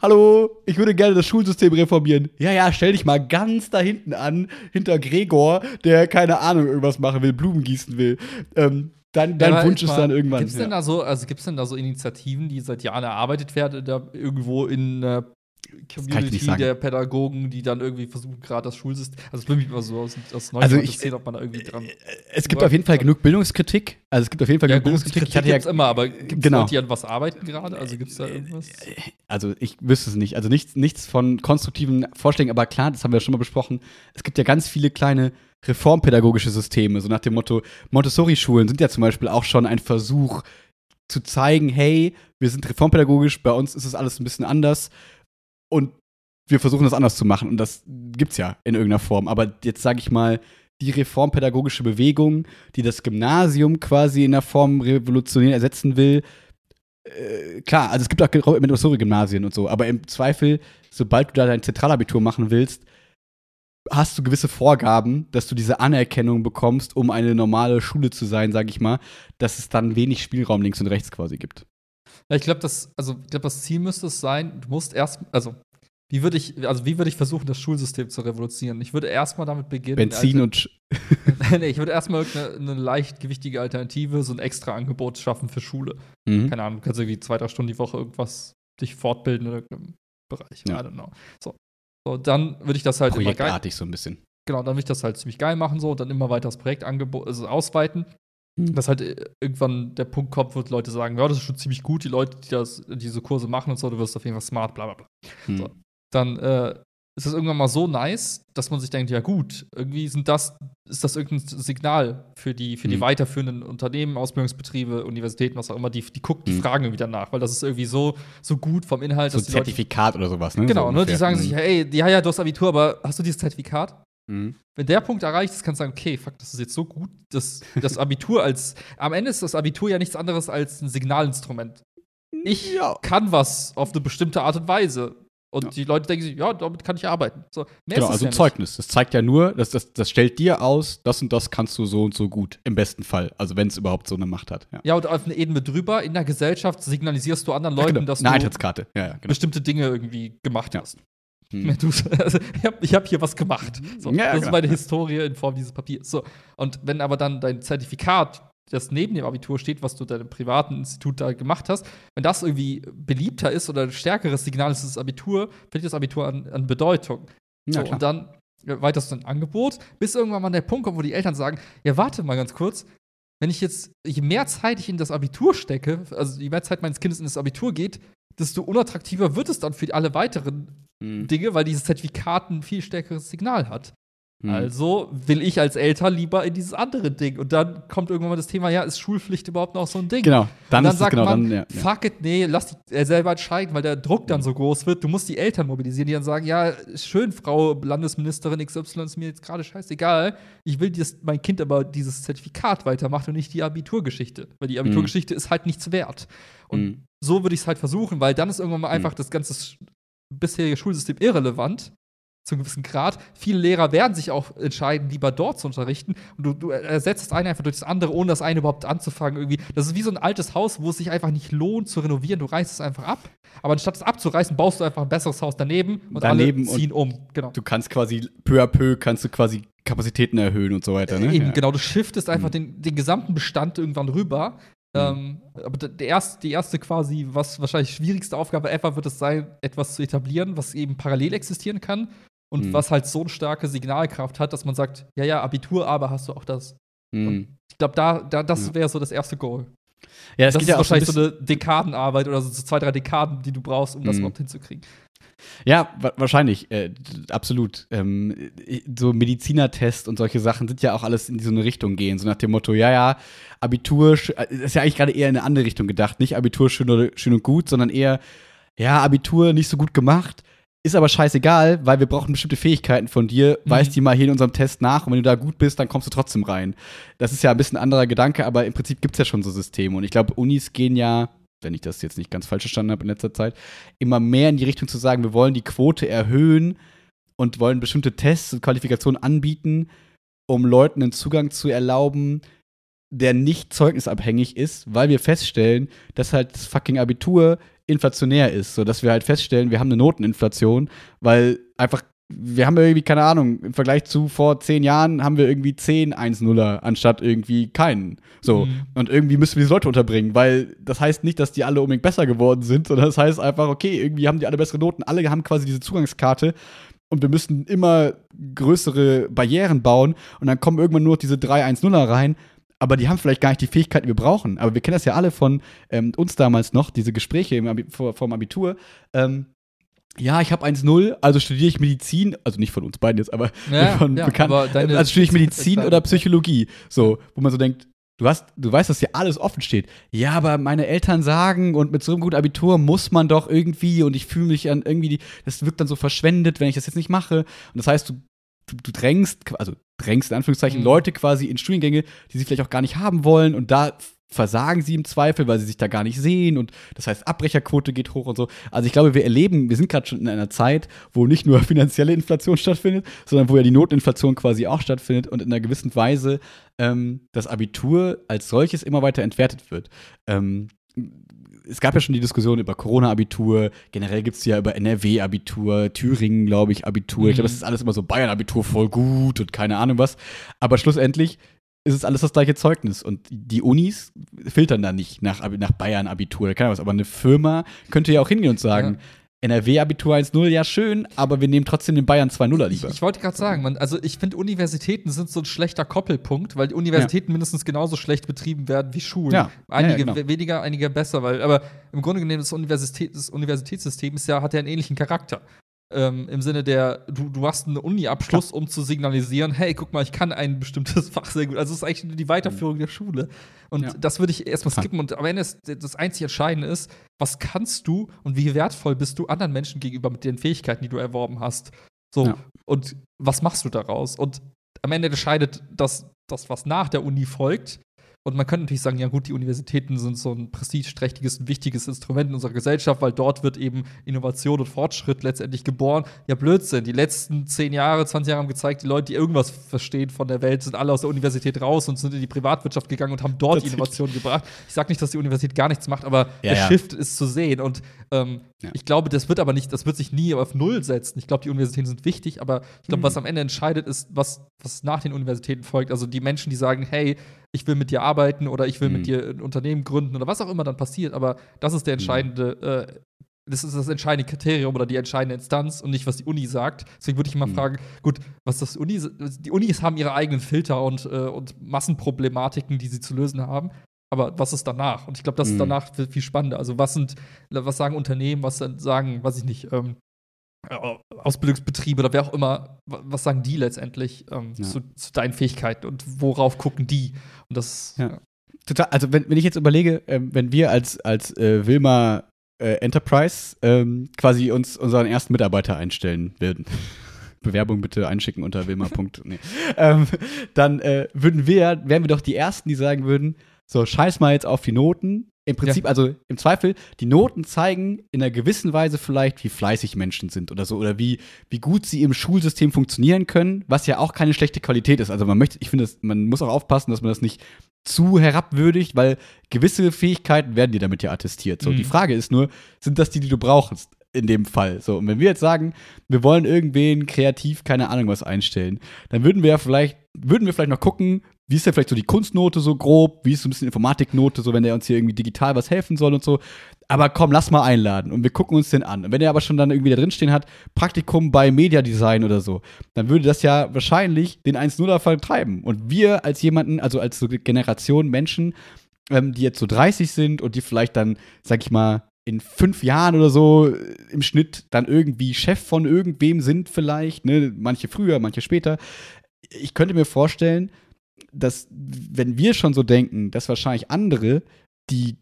hallo, ich würde gerne das Schulsystem reformieren. Ja, ja, stell dich mal ganz da hinten an, hinter Gregor, der keine Ahnung irgendwas machen will, Blumen gießen will. Ähm, dein dein Ja, Wunsch ist mal, dann irgendwann. Gibt's denn da so, also gibt's denn da so Initiativen, die seit Jahren erarbeitet werden, da irgendwo in kann ich Community der Pädagogen, die dann irgendwie versuchen, gerade das Schulsystem, also es mich mal so aus, aus Also ich- interessieren, ob man da irgendwie dran. es gibt auf jeden Fall genug Bildungskritik. Also es gibt auf jeden Fall Ja, genug Bildungskritik. Kritik Ich hatte ja gibt's immer, aber gibt's Genau. Leute, die an was arbeiten gerade? Also gibt's da irgendwas? also ich wüsste es nicht. Also nichts, nichts von konstruktiven Vorschlägen, aber klar, das haben wir ja schon mal besprochen. Es gibt ja ganz viele kleine reformpädagogische Systeme, so nach dem Motto, Montessori-Schulen sind ja zum Beispiel auch schon ein Versuch zu zeigen, hey, wir sind reformpädagogisch, bei uns ist es alles ein bisschen anders und wir versuchen das anders zu machen und das gibt's ja in irgendeiner Form. Aber jetzt sage ich mal, die reformpädagogische Bewegung, die das Gymnasium quasi in der Form revolutionär ersetzen will, äh, klar, also es gibt auch Montessori-Gymnasien und so, aber im Zweifel, sobald du da dein Zentralabitur machen willst, hast du gewisse Vorgaben, dass du diese Anerkennung bekommst, um eine normale Schule zu sein, sag ich mal, dass es dann wenig Spielraum links und rechts quasi gibt. Ja, ich glaube, das, also ich glaube, das Ziel müsste es sein, du musst erst, also wie würde ich, also wie würde ich versuchen, das Schulsystem zu revolutionieren? Ich würde erstmal damit beginnen. Benzin also, und nee, ich würde erstmal irgendeine eine leichtgewichtige Alternative, so ein extra Angebot schaffen für Schule. mhm. Keine Ahnung, du kannst irgendwie zwei, drei Stunden die Woche irgendwas dich fortbilden in irgendeinem Bereich. Ja. I don't know. So. so dann würde ich das halt projektartig so ein bisschen. genau, dann würde ich das halt ziemlich geil machen, so, und dann immer weiter das Projektangebot, also ausweiten. Mhm. Dass halt äh, irgendwann der Punkt kommt, wo Leute sagen, ja, das ist schon ziemlich gut, die Leute, die das, diese Kurse machen und so, du wirst auf jeden Fall smart, bla bla bla. Mhm. So. Dann äh, ist das irgendwann mal so nice, dass man sich denkt, ja gut, irgendwie sind das, ist das irgendein Signal für die, für die Mhm. weiterführenden Unternehmen, Ausbildungsbetriebe, Universitäten, was auch immer, die, die gucken, die Mhm. fragen irgendwie danach, weil das ist irgendwie so, so gut vom Inhalt, So ein die Leute. Zertifikat oder sowas, ne? Genau, so ne, die sagen Mhm. sich, hey, ja, ja, du hast Abitur, aber hast du dieses Zertifikat? Mhm. Wenn der Punkt erreicht ist, kannst du sagen, okay, fuck, das ist jetzt so gut, dass das Abitur als, am Ende ist das Abitur ja nichts anderes als ein Signalinstrument. Ich Ja. kann was auf eine bestimmte Art und Weise. Und Ja. die Leute denken sich, ja, damit kann ich arbeiten. So, Genau, also ja ein. Zeugnis. Das zeigt ja nur, dass das, das stellt dir aus, das und das kannst du so und so gut. Im besten Fall. Also wenn es überhaupt so eine Macht hat. Ja, Ja, und auf eine Ebene drüber, in der Gesellschaft signalisierst du anderen Leuten, genau. dass du Eintrittskarte. Genau. bestimmte Dinge irgendwie gemacht hast. Hm. Du, also, ich habe hab hier was gemacht. So, Ja, das ist genau. meine Historie in Form dieses Papiers. So. Und wenn aber dann dein Zertifikat, das neben dem Abitur steht, was du deinem privaten Institut da gemacht hast, wenn das irgendwie beliebter ist oder ein stärkeres Signal ist, das Abitur, verliert das Abitur an, an Bedeutung. Ja, so, klar. und dann weiterst du ein Angebot, bis irgendwann mal der Punkt kommt, wo die Eltern sagen: Ja, warte mal ganz kurz. Wenn ich jetzt, je mehr Zeit ich in das Abitur stecke, also je mehr Zeit meines Kindes in das Abitur geht, desto unattraktiver wird es dann für alle weiteren Mhm. Dinge, weil dieses Zertifikat ein viel stärkeres Signal hat. Mhm. Also will ich als Eltern lieber in dieses andere Ding. Und dann kommt irgendwann mal das Thema, ja, ist Schulpflicht überhaupt noch so ein Ding? Genau, dann, dann sagt genau man, dann, ja, fuck it, nee, lass die äh, selber entscheiden, weil der Druck dann so groß wird. Du musst die Eltern mobilisieren, die dann sagen, ja, schön, Frau Landesministerin XY, ist mir jetzt gerade scheißegal. Ich will, dass mein Kind aber dieses Zertifikat weitermacht und nicht die Abiturgeschichte. Weil die Abiturgeschichte ist halt nichts wert. Und Mhm. so würde ich es halt versuchen, weil dann ist irgendwann mal einfach das ganze bisherige Schulsystem irrelevant. Zu einem gewissen Grad. Viele Lehrer werden sich auch entscheiden, lieber dort zu unterrichten. Und du, du ersetzt das eine einfach durch das andere, ohne das eine überhaupt anzufangen. Irgendwie. Das ist wie so ein altes Haus, wo es sich einfach nicht lohnt zu renovieren. Du reißt es einfach ab. Aber anstatt es abzureißen, baust du einfach ein besseres Haus daneben und Daneben alle ziehen um. Genau. Du kannst quasi peu à peu kannst du quasi Kapazitäten erhöhen und so weiter, ne? Eben, ja. genau, du shiftest einfach Mhm. den, den gesamten Bestand irgendwann rüber. Ähm, aber der erste, die erste quasi, was wahrscheinlich schwierigste Aufgabe ever wird es sein, etwas zu etablieren, was eben parallel existieren kann und Mhm. was halt so eine starke Signalkraft hat, dass man sagt, ja, ja, Abitur, aber hast du auch das. Mhm. Ich glaube, da, da, das wäre so das erste Goal. Ja, es das geht ist ja wahrscheinlich so, eine Dekadenarbeit oder so, so zwei, drei Dekaden, die du brauchst, um das Mhm. überhaupt hinzukriegen. Ja, wa wahrscheinlich, äh, absolut. Ähm, so Medizinertests und solche Sachen sind ja auch alles in so eine Richtung gehen. So nach dem Motto, ja, ja, Abitur, sch- äh, ist ja eigentlich gerade eher in eine andere Richtung gedacht. Nicht Abitur schön, oder, schön und gut, sondern eher, ja, Abitur nicht so gut gemacht. Ist aber scheißegal, weil wir brauchen bestimmte Fähigkeiten von dir. Mhm. Weis die mal hier in unserem Test nach und wenn du da gut bist, dann kommst du trotzdem rein. Das ist ja ein bisschen ein anderer Gedanke, aber im Prinzip gibt es ja schon so Systeme. Und ich glaube, Unis gehen ja, wenn ich das jetzt nicht ganz falsch verstanden habe in letzter Zeit, immer mehr in die Richtung zu sagen, wir wollen die Quote erhöhen und wollen bestimmte Tests und Qualifikationen anbieten, um Leuten einen Zugang zu erlauben, der nicht zeugnisabhängig ist, weil wir feststellen, dass halt das fucking Abitur inflationär ist, so dass wir halt feststellen, wir haben eine Noteninflation, weil einfach wir haben irgendwie, keine Ahnung, im Vergleich zu vor zehn Jahren haben wir irgendwie zehn 1-0er anstatt irgendwie keinen. So. Mhm. Und irgendwie müssen wir diese Leute unterbringen, weil das heißt nicht, dass die alle unbedingt besser geworden sind, sondern das heißt einfach, okay, irgendwie haben die alle bessere Noten, alle haben quasi diese Zugangskarte und wir müssen immer größere Barrieren bauen und dann kommen irgendwann nur noch diese drei 1-0er rein. Aber die haben vielleicht gar nicht die Fähigkeiten, die wir brauchen. Aber wir kennen das ja alle von ähm, uns damals noch, diese Gespräche im Abi vor, vorm Abitur. Ähm, ja, ich habe 1-0, also studiere ich Medizin, also nicht von uns beiden jetzt, aber Ja, von ja, Bekannten. also studiere ich Medizin deine- oder Psychologie. So, wo man so denkt, du hast, du weißt, dass hier alles offen steht. Ja, aber meine Eltern sagen und mit so einem guten Abitur muss man doch irgendwie und ich fühle mich an irgendwie, das wirkt dann so verschwendet, wenn ich das jetzt nicht mache. Und das heißt, du, du, du drängst, also drängst in Anführungszeichen Mhm. Leute quasi in Studiengänge, die sie vielleicht auch gar nicht haben wollen und da versagen sie im Zweifel, weil sie sich da gar nicht sehen und das heißt Abbrecherquote geht hoch und so. Also ich glaube, wir erleben, wir sind gerade schon in einer Zeit, wo nicht nur finanzielle Inflation stattfindet, sondern wo ja die Notinflation quasi auch stattfindet und in einer gewissen Weise ähm, das Abitur als solches immer weiter entwertet wird. Ähm, es gab ja schon die Diskussion über Corona-Abitur, generell gibt es ja über NRW-Abitur, Thüringen, glaube ich, Abitur. Ich glaube, Mhm. das ist alles immer so Bayern-Abitur voll gut und keine Ahnung was. Aber schlussendlich ist es alles das gleiche Zeugnis. Und die Unis filtern da nicht nach, nach Bayern-Abitur, keine Ahnung was. Aber eine Firma könnte ja auch hingehen und sagen, NRW-Abitur 1-0, ja schön, aber wir nehmen trotzdem den Bayern 2-0er Ich, lieber. ich wollte gerade sagen, man, also ich finde, Universitäten sind so ein schlechter Koppelpunkt, weil die Universitäten mindestens genauso schlecht betrieben werden wie Schulen. Ja. Einige Ja, ja, genau. we- weniger, einige besser, weil, aber im Grunde genommen das, Universität, das Universitätssystem ist ja, hat ja einen ähnlichen Charakter. Ähm, Im Sinne der, du, du hast einen Uni-Abschluss, um zu signalisieren, hey, guck mal, ich kann ein bestimmtes Fach sehr gut. Also es ist eigentlich nur die Weiterführung der Schule. Und Ja. das würde ich erstmal skippen. Und am Ende ist das einzig Entscheidende ist, was kannst du und wie wertvoll bist du anderen Menschen gegenüber mit den Fähigkeiten, die du erworben hast. So, Ja. und was machst du daraus? Und am Ende entscheidet das, das, was nach der Uni folgt. Und man könnte natürlich sagen, ja gut, die Universitäten sind so ein prestigeträchtiges und wichtiges Instrument in unserer Gesellschaft, weil dort wird eben Innovation und Fortschritt letztendlich geboren. Ja, Blödsinn. Die letzten 10 Jahre, 20 Jahre haben gezeigt, die Leute, die irgendwas verstehen von der Welt, sind alle aus der Universität raus und sind in die Privatwirtschaft gegangen und haben dort. Innovation gebracht. Ich sage nicht, dass die Universität gar nichts macht, aber Ja, der ja. Shift ist zu sehen. Und ähm, Ja. ich glaube, das wird aber nicht, das wird sich nie auf Null setzen. Ich glaube, die Universitäten sind wichtig, aber ich glaube, Mhm. was am Ende entscheidet, ist, was, was nach den Universitäten folgt. Also die Menschen, die sagen, hey, ich will mit dir arbeiten oder ich will Mhm. mit dir ein Unternehmen gründen oder was auch immer dann passiert, aber das ist der entscheidende, äh, das ist das entscheidende Kriterium oder die entscheidende Instanz und nicht, was die Uni sagt. Deswegen würde ich immer Mhm. fragen, gut, was das Uni, die Unis haben ihre eigenen Filter und, äh, und Massenproblematiken, die sie zu lösen haben. Aber was ist danach? Und ich glaube, das ist Mhm. danach viel, viel spannender. Also, was sind, was sagen Unternehmen, was sagen, weiß ich nicht, ähm, äh, Ausbildungsbetriebe oder wer auch immer, wa- was sagen die letztendlich ähm, Ja. zu, zu deinen Fähigkeiten und worauf gucken die? Und das, Ja. Total, also wenn, wenn ich jetzt überlege, ähm, wenn wir als, als äh, Wilma äh, Enterprise ähm, quasi uns unseren ersten Mitarbeiter einstellen würden. Bewerbung bitte einschicken unter wilma. nee. ähm, dann äh, würden wir, wären wir doch die Ersten, die sagen würden, so scheiß mal jetzt auf die Noten. Im Prinzip, also im Zweifel, die Noten zeigen in einer gewissen Weise vielleicht, wie fleißig Menschen sind oder so, oder wie, wie gut sie im Schulsystem funktionieren können, was ja auch keine schlechte Qualität ist. Also man möchte, ich finde, man muss auch aufpassen, dass man das nicht zu herabwürdigt, weil gewisse Fähigkeiten werden dir damit ja attestiert. So, Mhm. die Frage ist nur, sind das die, die du brauchst in dem Fall? So, und wenn wir jetzt sagen, wir wollen irgendwen kreativ, keine Ahnung was einstellen, dann würden wir ja vielleicht, würden wir vielleicht noch gucken, wie ist denn vielleicht so die Kunstnote so grob, wie ist so ein bisschen Informatiknote, so wenn der uns hier irgendwie digital was helfen soll und so. Aber komm, lass mal einladen und wir gucken uns den an. Und wenn er aber schon dann irgendwie da drinstehen hat, Praktikum bei Media Design oder so, dann würde das ja wahrscheinlich den 1-0er vertreiben. Und wir als jemanden, also als so Generation Menschen, ähm, die jetzt so 30 sind und die vielleicht dann, sag ich mal, in fünf Jahren oder so äh, im Schnitt dann irgendwie Chef von irgendwem sind vielleicht, ne? manche früher, manche später. Ich könnte mir vorstellen, dass wenn wir schon so denken, dass wahrscheinlich andere, die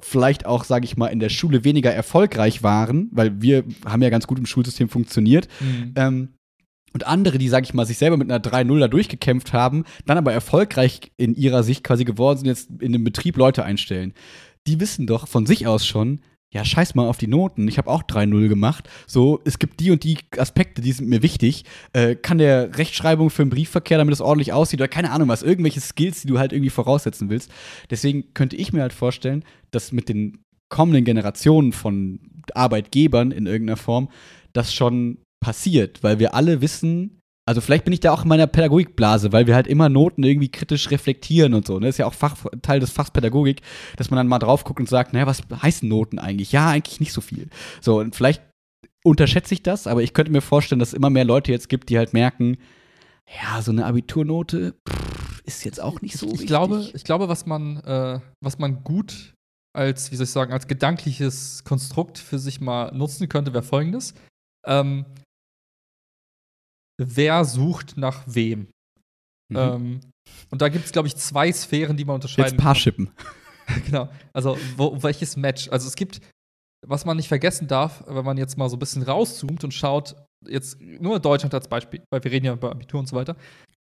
vielleicht auch, sage ich mal, in der Schule weniger erfolgreich waren, weil wir haben ja ganz gut im Schulsystem funktioniert, Mhm. ähm, und andere, die, sag ich mal, sich selber mit einer 3-0 da durchgekämpft haben, dann aber erfolgreich in ihrer Sicht quasi geworden sind, jetzt in dem Betrieb Leute einstellen. Die wissen doch von sich aus schon, ja, scheiß mal auf die Noten. Ich habe auch 3-0 gemacht. So, es gibt die und die Aspekte, die sind mir wichtig. Äh, kann der Rechtschreibung für den Briefverkehr, damit es ordentlich aussieht, oder keine Ahnung was, irgendwelche Skills, die du halt irgendwie voraussetzen willst. Deswegen könnte ich mir halt vorstellen, dass mit den kommenden Generationen von Arbeitgebern in irgendeiner Form das schon passiert, weil wir alle wissen, also vielleicht bin ich da auch in meiner Pädagogikblase, weil wir halt immer Noten irgendwie kritisch reflektieren und so. Ne? Das ist ja auch Fach, Teil des Fachs Pädagogik, dass man dann mal drauf guckt und sagt, naja, was heißen Noten eigentlich? Ja, eigentlich nicht so viel. So, und vielleicht unterschätze ich das, aber ich könnte mir vorstellen, dass es immer mehr Leute jetzt gibt, die halt merken, ja, so eine Abiturnote pff, ist jetzt auch nicht so ich, wichtig. glaube, ich glaube, was man, äh, was man gut als, wie soll ich sagen, als gedankliches Konstrukt für sich mal nutzen könnte, wäre folgendes. Ähm, wer sucht nach wem? Mhm. Ähm, und da gibt es, glaube ich, zwei Sphären, die man unterscheiden jetzt Paarshippen. genau. Also, wo, welches Match? Also, es gibt, was man nicht vergessen darf, wenn man jetzt mal so ein bisschen rauszoomt und schaut, jetzt nur Deutschland als Beispiel, weil wir reden ja über Abitur und so weiter.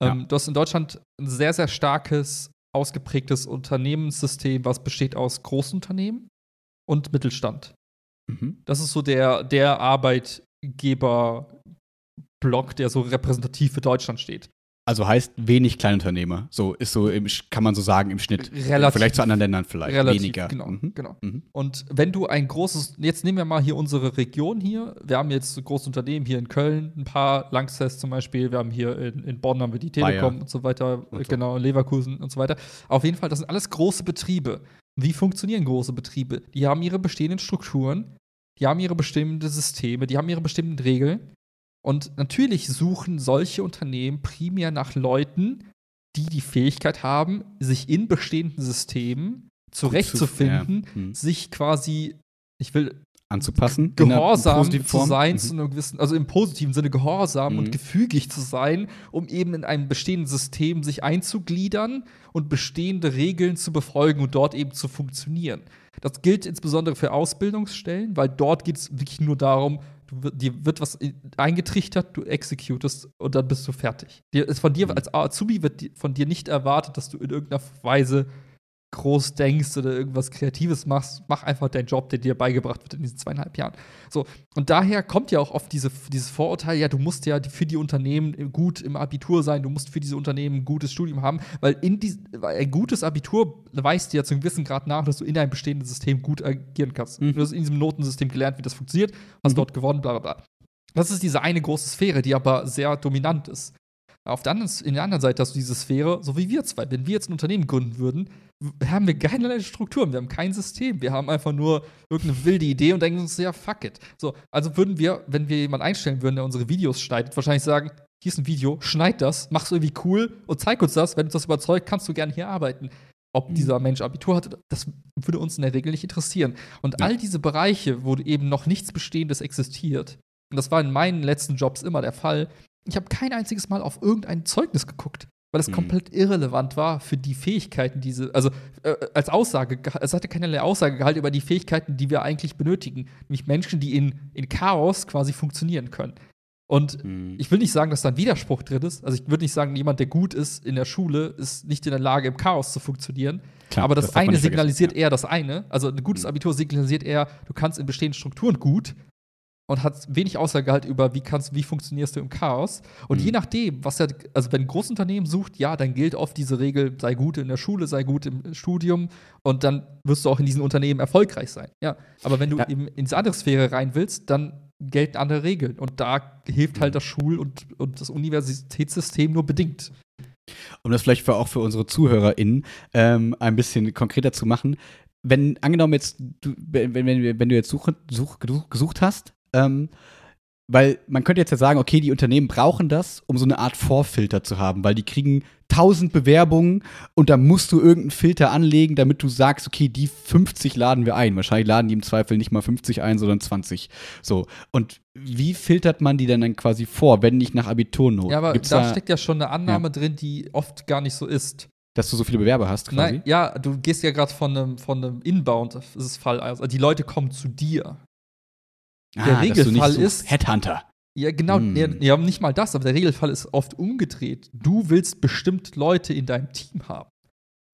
Ähm, Du hast in Deutschland ein sehr, sehr starkes, ausgeprägtes Unternehmenssystem, was besteht aus Großunternehmen und Mittelstand. Mhm. Das ist so der, der Arbeitgeber-Block, der so repräsentativ für Deutschland steht. Also heißt wenig Kleinunternehmer. So ist so, im, kann man so sagen, im Schnitt. Relativ. Vielleicht zu anderen Ländern vielleicht. Relativ, Weniger. Genau, Mhm. genau. Mhm. Und wenn du ein großes, jetzt nehmen wir mal hier unsere Region hier. Wir haben jetzt große Unternehmen hier in Köln, ein paar, Langsess zum Beispiel. Wir haben hier in, in Bonn haben wir die Telekom Bayer. und so weiter, Und so. genau, Leverkusen und so weiter. Auf jeden Fall, das sind alles große Betriebe. Wie funktionieren große Betriebe? Die haben ihre bestehenden Strukturen, die haben ihre bestimmten Systeme, die haben ihre bestimmten Regeln. Und natürlich suchen solche Unternehmen primär nach Leuten, die die Fähigkeit haben, sich in bestehenden Systemen zurechtzufinden, Ja. Mhm. sich quasi, ich will Anzupassen. gehorsam zu sein, Mhm. zu einem gewissen, also im positiven Sinne gehorsam Mhm. und gefügig zu sein, um eben in einem bestehenden System sich einzugliedern und bestehende Regeln zu befolgen und dort eben zu funktionieren. Das gilt insbesondere für Ausbildungsstellen, weil dort geht es wirklich nur darum, du, wird- dir wird was eingetrichtert, du executest und dann bist du fertig. Dir, ist von dir Mhm. als Azubi wird von dir nicht erwartet, dass du in irgendeiner Weise groß denkst oder irgendwas Kreatives machst, mach einfach deinen Job, der dir beigebracht wird in diesen zweieinhalb Jahren. So, und daher kommt ja auch oft diese, dieses Vorurteil, ja, du musst ja für die Unternehmen gut im Abitur sein, du musst für diese Unternehmen ein gutes Studium haben, weil in dies, weil ein gutes Abitur weist dir ja zu einem gewissen Grad nach, dass du in einem bestehenden System gut agieren kannst. Mhm. Du hast in diesem Notensystem gelernt, wie das funktioniert, hast Mhm. dort gewonnen, bla bla bla. Das ist diese eine große Sphäre, die aber sehr dominant ist. Auf der anderen, in der anderen Seite hast du diese Sphäre, so wie wir zwei. Wenn wir jetzt ein Unternehmen gründen würden, haben wir keinerlei Strukturen, wir haben kein System, wir haben einfach nur irgendeine wilde Idee und denken uns, ja, fuck it. So, also würden wir, wenn wir jemanden einstellen würden, der unsere Videos schneidet, wahrscheinlich sagen, hier ist ein Video, schneid das, mach's irgendwie cool und zeig uns das. Wenn uns das überzeugt, kannst du gerne hier arbeiten. ob dieser Mensch Abitur hatte, das würde uns in der Regel nicht interessieren. Und Ja. all diese Bereiche, wo eben noch nichts Bestehendes existiert, und das war in meinen letzten Jobs immer der Fall, ich habe kein einziges Mal auf irgendein Zeugnis geguckt, weil es Mhm. komplett irrelevant war für die Fähigkeiten, diese, also äh, als Aussage, es hatte keinerlei Aussagegehalt über die Fähigkeiten, die wir eigentlich benötigen, nämlich Menschen, die in, in Chaos quasi funktionieren können. Und Mhm. ich will nicht sagen, dass da ein Widerspruch drin ist. Also ich würde nicht sagen, jemand, der gut ist in der Schule, ist nicht in der Lage, im Chaos zu funktionieren. Klar, aber das, das eine signalisiert ja. eher das eine. Also ein gutes Mhm. Abitur signalisiert eher, du kannst in bestehenden Strukturen gut und hat wenig Aussagegehalt über, wie kannst, wie funktionierst du im Chaos. Und Mhm. je nachdem, was ja, also wenn ein Großunternehmen sucht, ja, dann gilt oft diese Regel, sei gut in der Schule, sei gut im Studium und dann wirst du auch in diesen Unternehmen erfolgreich sein. Ja. Aber wenn du Ja. eben in diese andere Sphäre rein willst, dann gelten andere Regeln. Und da hilft halt das Schul- und, und das Universitätssystem nur bedingt. um das vielleicht für, auch für unsere ZuhörerInnen ähm, ein bisschen konkreter zu machen. Wenn, angenommen jetzt, du, wenn, wenn, wenn du jetzt such, such, gesucht hast, ähm, weil man könnte jetzt ja sagen, okay, die Unternehmen brauchen das, um so eine Art Vorfilter zu haben, weil die kriegen tausend Bewerbungen und da musst du irgendeinen Filter anlegen, damit du sagst, okay, die 50 laden wir ein. Wahrscheinlich laden die im Zweifel nicht mal 50 ein, sondern 20. So. Und wie filtert man die denn dann quasi vor, wenn nicht nach Abiturnoten? Ja, aber Gibt's da, steckt ja schon eine Annahme Ja. drin, die oft gar nicht so ist. dass du so viele Bewerber hast, quasi? Nein, ja, du gehst ja gerade von einem, von einem Inbound-Fall. Also die Leute kommen zu dir. Der du nicht Regelfall so ist- Headhunter. Ja, genau. Hm. Ja, ja, nicht mal das, aber der Regelfall ist oft umgedreht. Du willst bestimmt Leute in deinem Team haben.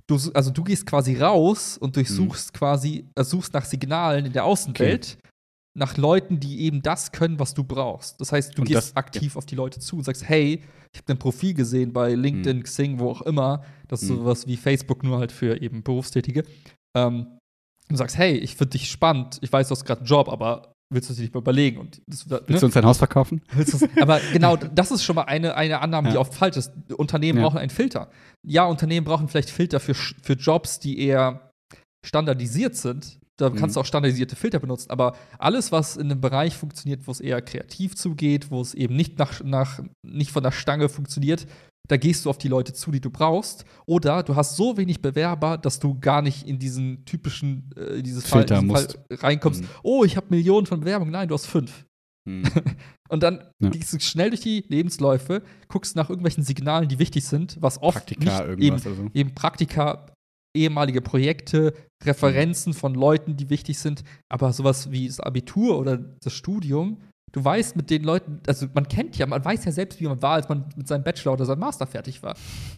Du, also du gehst quasi raus und durchsuchst quasi, äh, suchst nach Signalen in der Außenwelt, nach Leuten, die eben das können, was du brauchst. Das heißt, du Und gehst das- aktiv auf die Leute zu und sagst, hey, ich habe ein Profil gesehen bei LinkedIn, Xing, wo auch immer. Das ist Hm. sowas wie Facebook, nur halt für eben Berufstätige. Ähm, du sagst, hey, ich finde dich spannend, ich weiß, du hast gerade einen Job, aber willst du es dir nicht mal überlegen? Und das, ne? Willst du uns dein Haus verkaufen? Aber genau, das ist schon mal eine, eine Annahme, die Ja. oft falsch ist. Unternehmen Ja. brauchen einen Filter. Ja, Unternehmen brauchen vielleicht Filter für, für Jobs, die eher standardisiert sind. Da Mhm. kannst du auch standardisierte Filter benutzen. Aber alles, was in einem Bereich funktioniert, wo es eher kreativ zugeht, wo es eben nicht, nach, nach, nicht von der Stange funktioniert, da gehst du auf die Leute zu, die du brauchst. Oder du hast so wenig Bewerber, dass du gar nicht in diesen typischen äh, dieses Filter diesen musst. reinkommst. Mhm. Oh, ich habe Millionen von Bewerbungen. Nein, du hast fünf. Und dann Ja. gehst du schnell durch die Lebensläufe, guckst nach irgendwelchen Signalen, die wichtig sind, was oft Praktika, nicht eben, irgendwas oder so. eben Praktika, ehemalige Projekte, Referenzen von Leuten, die wichtig sind, aber sowas wie das Abitur oder das Studium, du weißt mit den Leuten, also man kennt ja, man weiß ja selbst, wie man war, als man mit seinem Bachelor oder seinem Master fertig war.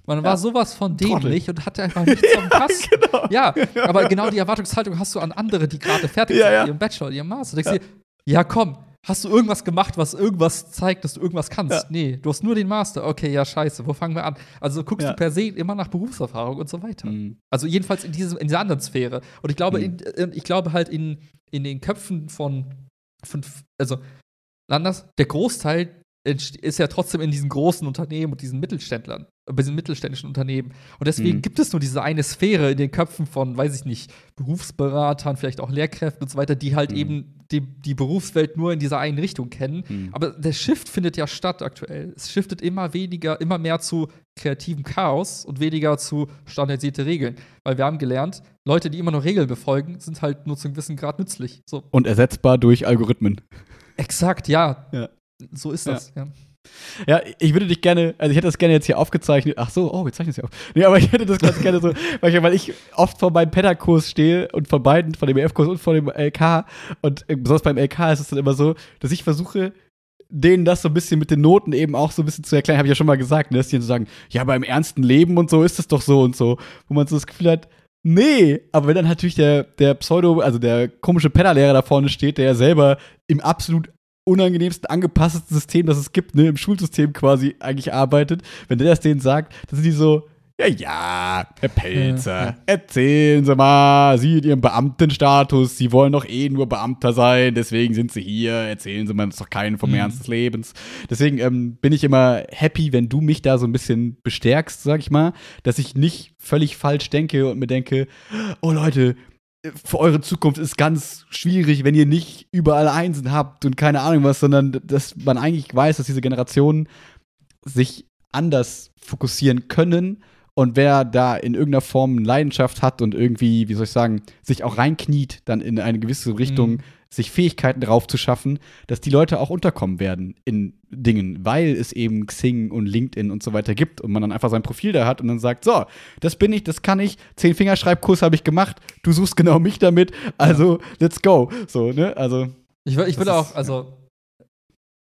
Man war sowas von Trottel. dämlich und hatte einfach nichts auf dem Pass. Ja, aber genau die Erwartungshaltung hast du an andere, die gerade fertig Ja, sind ja. mit ihrem Bachelor, ihrem Master. Dir, ja komm, hast du irgendwas gemacht, was irgendwas zeigt, dass du irgendwas kannst? Ja. Nee, du hast nur den Master. Okay, ja, scheiße, wo fangen wir an? Also guckst Ja. du per se immer nach Berufserfahrung und so weiter. Mhm. Also jedenfalls in, diesem, in dieser anderen Sphäre. Und ich glaube, Mhm. in, ich glaube halt in, in den Köpfen von, von also anders, der Großteil ist ja trotzdem in diesen großen Unternehmen und diesen Mittelständlern, äh, bei diesen mittelständischen Unternehmen. Und deswegen Mhm. gibt es nur diese eine Sphäre in den Köpfen von, weiß ich nicht, Berufsberatern, vielleicht auch Lehrkräften und so weiter, die halt Mhm. eben die, die Berufswelt nur in dieser einen Richtung kennen. Mhm. Aber der Shift findet ja statt aktuell. Es shiftet immer weniger, immer mehr zu kreativem Chaos und weniger zu standardisierte Regeln. Weil wir haben gelernt, Leute, die immer nur Regeln befolgen, sind halt nur zu einem gewissen Grad nützlich. So, Und ersetzbar durch Algorithmen. Exakt, ja. Ja. So ist das, ja. Ja, ich würde dich gerne, also ich hätte das gerne jetzt hier aufgezeichnet. Ach so, oh, wir zeichnen es ja auf. Nee, aber ich hätte das ganz gerne so, weil ich, oft vor meinem Penner-Kurs stehe und von beiden, von dem EF-Kurs und von dem LK. Und äh, besonders beim LK ist es dann immer so, dass ich versuche, denen das so ein bisschen mit den Noten eben auch so ein bisschen zu erklären, habe ich ja schon mal gesagt, ne, dass die dann so sagen, ja, beim ernsten Leben und so ist es doch so und so, wo man so das Gefühl hat, nee, aber wenn dann natürlich der, der Pseudo, also der komische Pennerlehrer da vorne steht, der ja selber im absolut unangenehmsten, angepasstesten System, das es gibt, ne, im Schulsystem quasi eigentlich arbeitet, wenn der das denen sagt, dann sind die so, ja, ja, Herr Pelzer, Ja, ja. erzählen Sie mal, Sie in Ihrem Beamtenstatus, Sie wollen doch eh nur Beamter sein, deswegen sind Sie hier, erzählen Sie mal, das ist doch keinen vom Mhm. Ernst des Lebens. Deswegen ähm, bin ich immer happy, wenn du mich da so ein bisschen bestärkst, sag ich mal, dass ich nicht völlig falsch denke und mir denke, oh Leute, für eure Zukunft ist ganz schwierig, wenn ihr nicht überall Einsen habt und keine Ahnung was, sondern dass man eigentlich weiß, dass diese Generationen sich anders fokussieren können Und wer da in irgendeiner Form Leidenschaft hat und irgendwie, wie soll ich sagen, sich auch reinkniet, dann in eine gewisse Richtung, Mhm. sich Fähigkeiten drauf zu schaffen, dass die Leute auch unterkommen werden in Dingen, weil es eben Xing und LinkedIn und so weiter gibt und man dann einfach sein Profil da hat und dann sagt, so, das bin ich, das kann ich, zehn Fingerschreibkurs habe ich gemacht, du suchst genau mich damit, also let's go. So, ne? Also, Ich, will- ich würde auch, also,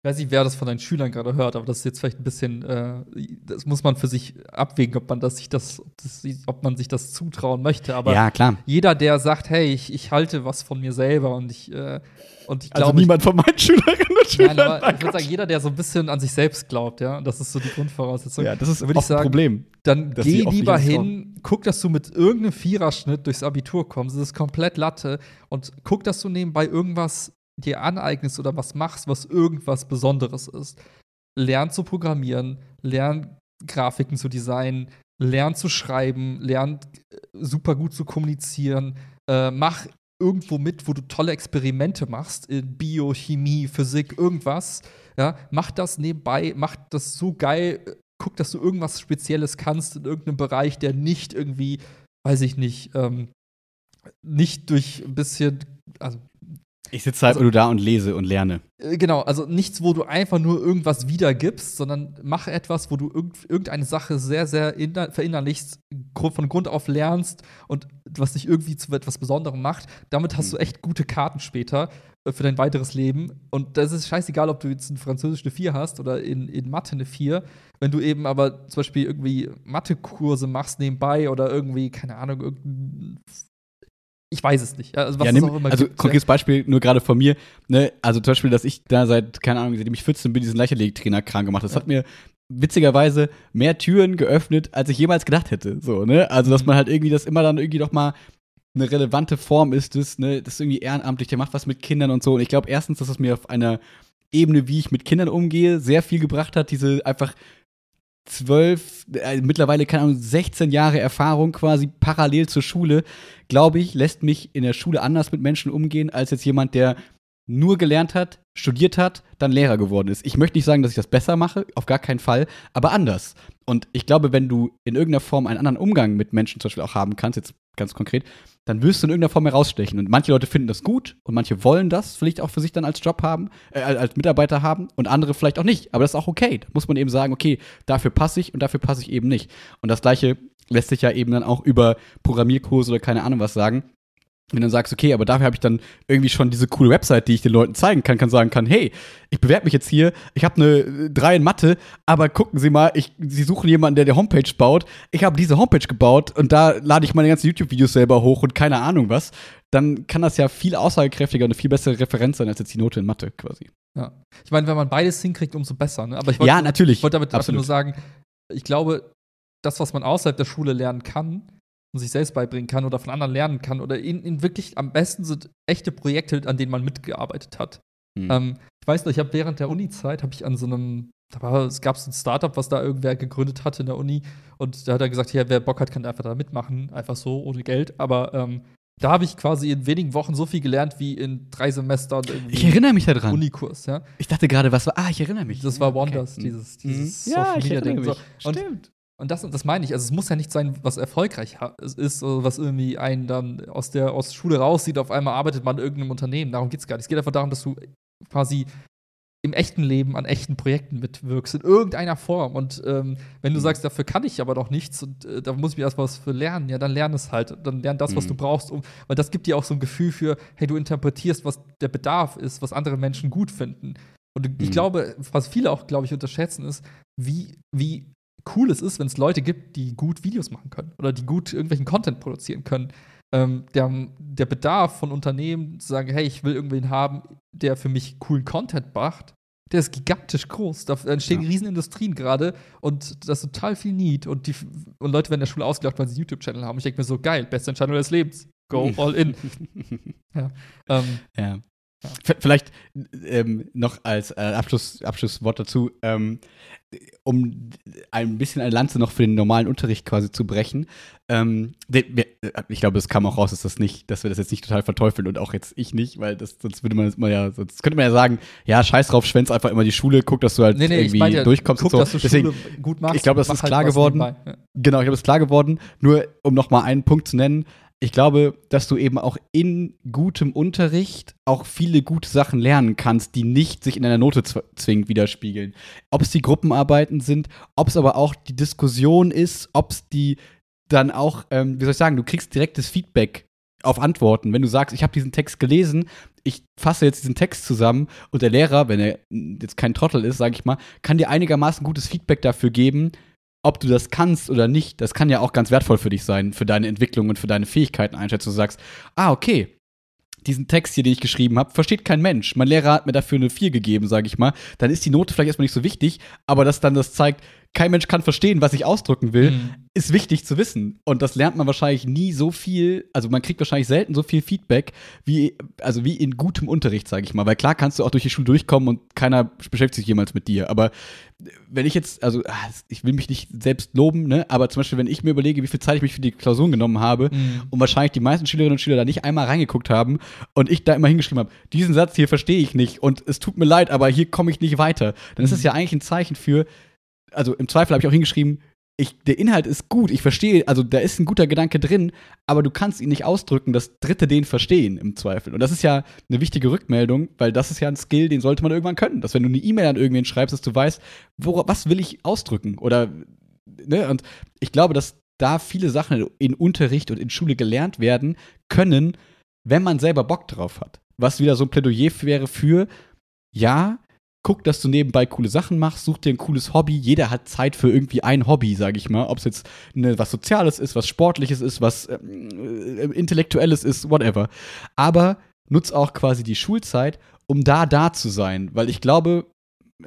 weiß nicht, wer das von deinen Schülern gerade hört, aber das ist jetzt vielleicht ein bisschen, äh, das muss man für sich abwägen, ob man das sich das, ob, das, ob man sich das zutrauen möchte. Aber ja, klar. jeder, der sagt, hey, ich, ich halte was von mir selber und ich, äh, und ich Also glaube, niemand von meinen Schülerinnen und Schülern. Nein, aber ich würde sagen, jeder, der so ein bisschen an sich selbst glaubt, ja, das ist so die Grundvoraussetzung, ja, das ist würde ich sagen, Problem. dann geh lieber hin, guck, dass du mit irgendeinem Viererschnitt durchs Abitur kommst. Das ist komplett Latte. Und guck, dass du nebenbei irgendwas dir aneignest oder was machst, was irgendwas Besonderes ist. Lern zu programmieren, lern Grafiken zu designen, lern zu schreiben, lern äh, super gut zu kommunizieren, äh, mach irgendwo mit, wo du tolle Experimente machst, in Biochemie, Physik, irgendwas. Ja, mach das nebenbei, mach das so geil, äh, guck, dass du irgendwas Spezielles kannst in irgendeinem Bereich, der nicht irgendwie, weiß ich nicht, ähm, nicht durch ein bisschen, also Ich sitze halt Also- nur da und lese und lerne. äh, Genau, also nichts, wo du einfach nur irgendwas wiedergibst, sondern mach etwas, wo du irgend, irgendeine Sache sehr, sehr inner- verinnerlichst, von Grund auf lernst und was dich irgendwie zu etwas Besonderem macht. Damit hast du echt gute Karten später äh, für dein weiteres Leben. Und das ist scheißegal, ob du jetzt in Französisch eine 4 hast oder in, in Mathe eine 4. Wenn du eben aber zum Beispiel irgendwie Mathekurse machst nebenbei oder irgendwie, keine Ahnung, irgendein ich weiß es nicht. Also, was ja, nimm, also gibt, ja. konkretes Beispiel nur gerade von mir. Ne? Also zum Beispiel, dass ich da seit, keine Ahnung, seitdem ich 14 bin, diesen Leichtathletiktrainer krank gemacht. Das Ja. hat mir witzigerweise mehr Türen geöffnet, als ich jemals gedacht hätte. So, ne? Also, dass Mhm. man halt irgendwie, das immer dann irgendwie doch mal eine relevante Form ist, das, ne, das ist irgendwie ehrenamtlich, der macht was mit Kindern und so. Und ich glaube erstens, dass es mir auf einer Ebene, wie ich mit Kindern umgehe, sehr viel gebracht hat, diese einfach zwölf, äh, mittlerweile, keine Ahnung, 16 Jahre Erfahrung quasi parallel zur Schule, glaube ich, lässt mich in der Schule anders mit Menschen umgehen, als jetzt jemand, der nur gelernt hat, studiert hat, dann Lehrer geworden ist. Ich möchte nicht sagen, dass ich das besser mache, auf gar keinen Fall, aber anders. Und ich glaube, wenn du in irgendeiner Form einen anderen Umgang mit Menschen zum Beispiel auch haben kannst, jetzt ganz konkret, dann wirst du in irgendeiner Form herausstechen. Und manche Leute finden das gut und manche wollen das vielleicht auch für sich dann als Job haben, äh, als Mitarbeiter haben und andere vielleicht auch nicht. Aber das ist auch okay. Da muss man eben sagen, okay, dafür passe ich und dafür passe ich eben nicht. Und das Gleiche lässt sich ja eben dann auch über Programmierkurse oder keine Ahnung was sagen. Wenn du dann sagst, okay, aber dafür habe ich dann irgendwie schon diese coole Website, die ich den Leuten zeigen kann, kann sagen kann, hey, ich bewerbe mich jetzt hier, ich habe eine 3 in Mathe, aber gucken Sie mal, ich, Sie suchen jemanden, der die Homepage baut. Ich habe diese Homepage gebaut und da lade ich meine ganzen YouTube-Videos selber hoch und keine Ahnung was. Dann kann das ja viel aussagekräftiger und eine viel bessere Referenz sein als jetzt die Note in Mathe quasi. Ja. Ich meine, wenn man beides hinkriegt, umso besser. Ne? Aber ich wollte Ja, natürlich. ich wollte damit Absolut. nur sagen, ich glaube, das, was man außerhalb der Schule lernen kann und sich selbst beibringen kann oder von anderen lernen kann oder in, in wirklich am besten sind echte Projekte, an denen man mitgearbeitet hat. Hm. Ähm, ich weiß noch, ich habe während der Uni-Zeit habe ich an so einem, da war, es gab so ein Startup, was da irgendwer gegründet hatte in der Uni und da hat er gesagt, ja, wer Bock hat, kann einfach da mitmachen, einfach so ohne Geld. Aber ähm, da habe ich quasi in wenigen Wochen so viel gelernt wie in drei Semestern irgendwie ich erinnere mich daran. Unikurs, ja. Ich dachte gerade, was war. Ah, ich erinnere mich. Das war Wonders, okay. dieses, Mhm. dieses Ja, ich erinnere Social-Media-Ding. mich. So. Stimmt. Und das, das meine ich. Also, es muss ja nicht sein, was erfolgreich ist, was irgendwie einen dann aus der aus der Schule rauszieht, auf einmal arbeitet man in irgendeinem Unternehmen. Darum geht es gar nicht. Es geht einfach darum, dass du quasi im echten Leben an echten Projekten mitwirkst, in irgendeiner Form. Und ähm, wenn du Mhm. sagst, dafür kann ich aber doch nichts und äh, da muss ich mir erst was für lernen, ja, dann lern es halt. Dann lern das, was Mhm. du brauchst, um, weil das gibt dir auch so ein Gefühl für, hey, du interpretierst, was der Bedarf ist, was andere Menschen gut finden. Und ich Mhm. glaube, was viele auch, glaube ich, unterschätzen, ist, wie, wie cool es ist, wenn es Leute gibt, die gut Videos machen können oder die gut irgendwelchen Content produzieren können. Ähm, der, der Bedarf von Unternehmen zu sagen, hey, ich will irgendwen haben, der für mich coolen Content macht, der ist gigantisch groß. Da entstehen Ja. Riesenindustrien gerade und das ist total viel Need. Und, die, und Leute werden in der Schule ausgelacht, weil sie einen YouTube-Channel haben. Ich denke mir so, geil, beste Entscheidung des Lebens. Go all in. Ähm, ja. Vielleicht ähm, noch als äh, Abschluss, Abschlusswort dazu, ähm, um ein bisschen eine Lanze noch für den normalen Unterricht quasi zu brechen. Ähm, ich glaube, es kam auch raus, dass das nicht, dass wir das jetzt nicht total verteufeln und auch jetzt ich nicht, weil das, sonst würde man das mal ja, sonst könnte man ja sagen, ja, scheiß drauf, schwänz einfach immer die Schule, guck, dass du halt nee, nee, irgendwie ja, durchkommst guck, und so. Deswegen, gut machst, ich glaube, das ist halt klar geworden. Ja. Genau, ich glaube, das ist klar geworden. Nur um noch mal einen Punkt zu nennen, ich glaube, dass du eben auch in gutem Unterricht auch viele gute Sachen lernen kannst, die nicht sich in einer Note zwingend widerspiegeln. Ob es die Gruppenarbeiten sind, ob es aber auch die Diskussion ist, ob es die dann auch, ähm, wie soll ich sagen, du kriegst direktes Feedback auf Antworten. Wenn du sagst, ich habe diesen Text gelesen, ich fasse jetzt diesen Text zusammen und der Lehrer, wenn er jetzt kein Trottel ist, sage ich mal, kann dir einigermaßen gutes Feedback dafür geben, ob du das kannst oder nicht, das kann ja auch ganz wertvoll für dich sein, für deine Entwicklung und für deine Fähigkeiten einschätzen. Du sagst, ah, okay, diesen Text hier, den ich geschrieben habe, versteht kein Mensch. Mein Lehrer hat mir dafür eine 4 gegeben, sage ich mal. Dann ist die Note vielleicht erstmal nicht so wichtig, aber dass dann das zeigt, kein Mensch kann verstehen, was ich ausdrücken will, mhm. ist wichtig zu wissen. Und das lernt man wahrscheinlich nie so viel, also man kriegt wahrscheinlich selten so viel Feedback wie, also wie in gutem Unterricht, sage ich mal. Weil klar kannst du auch durch die Schule durchkommen und keiner beschäftigt sich jemals mit dir. Aber wenn ich jetzt, also ah, ich will mich nicht selbst loben, ne, aber zum Beispiel, wenn ich mir überlege, wie viel Zeit ich mich für die Klausuren genommen habe mhm. und wahrscheinlich die meisten Schülerinnen und Schüler da nicht einmal reingeguckt haben und ich da immer hingeschrieben habe, diesen Satz hier verstehe ich nicht und es tut mir leid, aber hier komme ich nicht weiter, dann mhm. ist es ja eigentlich ein Zeichen für, also im Zweifel habe ich auch hingeschrieben, ich, der Inhalt ist gut, ich verstehe, also da ist ein guter Gedanke drin, aber du kannst ihn nicht ausdrücken, dass Dritte den verstehen im Zweifel. Und das ist ja eine wichtige Rückmeldung, weil das ist ja ein Skill, den sollte man irgendwann können. Dass wenn du eine E-Mail an irgendwen schreibst, dass du weißt, wo, was will ich ausdrücken? Oder, ne, und ich glaube, dass da viele Sachen in Unterricht und in Schule gelernt werden können, wenn man selber Bock drauf hat. Was wieder so ein Plädoyer wäre für, ja, guck, dass du nebenbei coole Sachen machst, such dir ein cooles Hobby. Jeder hat Zeit für irgendwie ein Hobby, sage ich mal. Ob es jetzt ne, was Soziales ist, was Sportliches ist, was ähm, äh, Intellektuelles ist, whatever. Aber nutz auch quasi die Schulzeit, um da da zu sein. Weil ich glaube,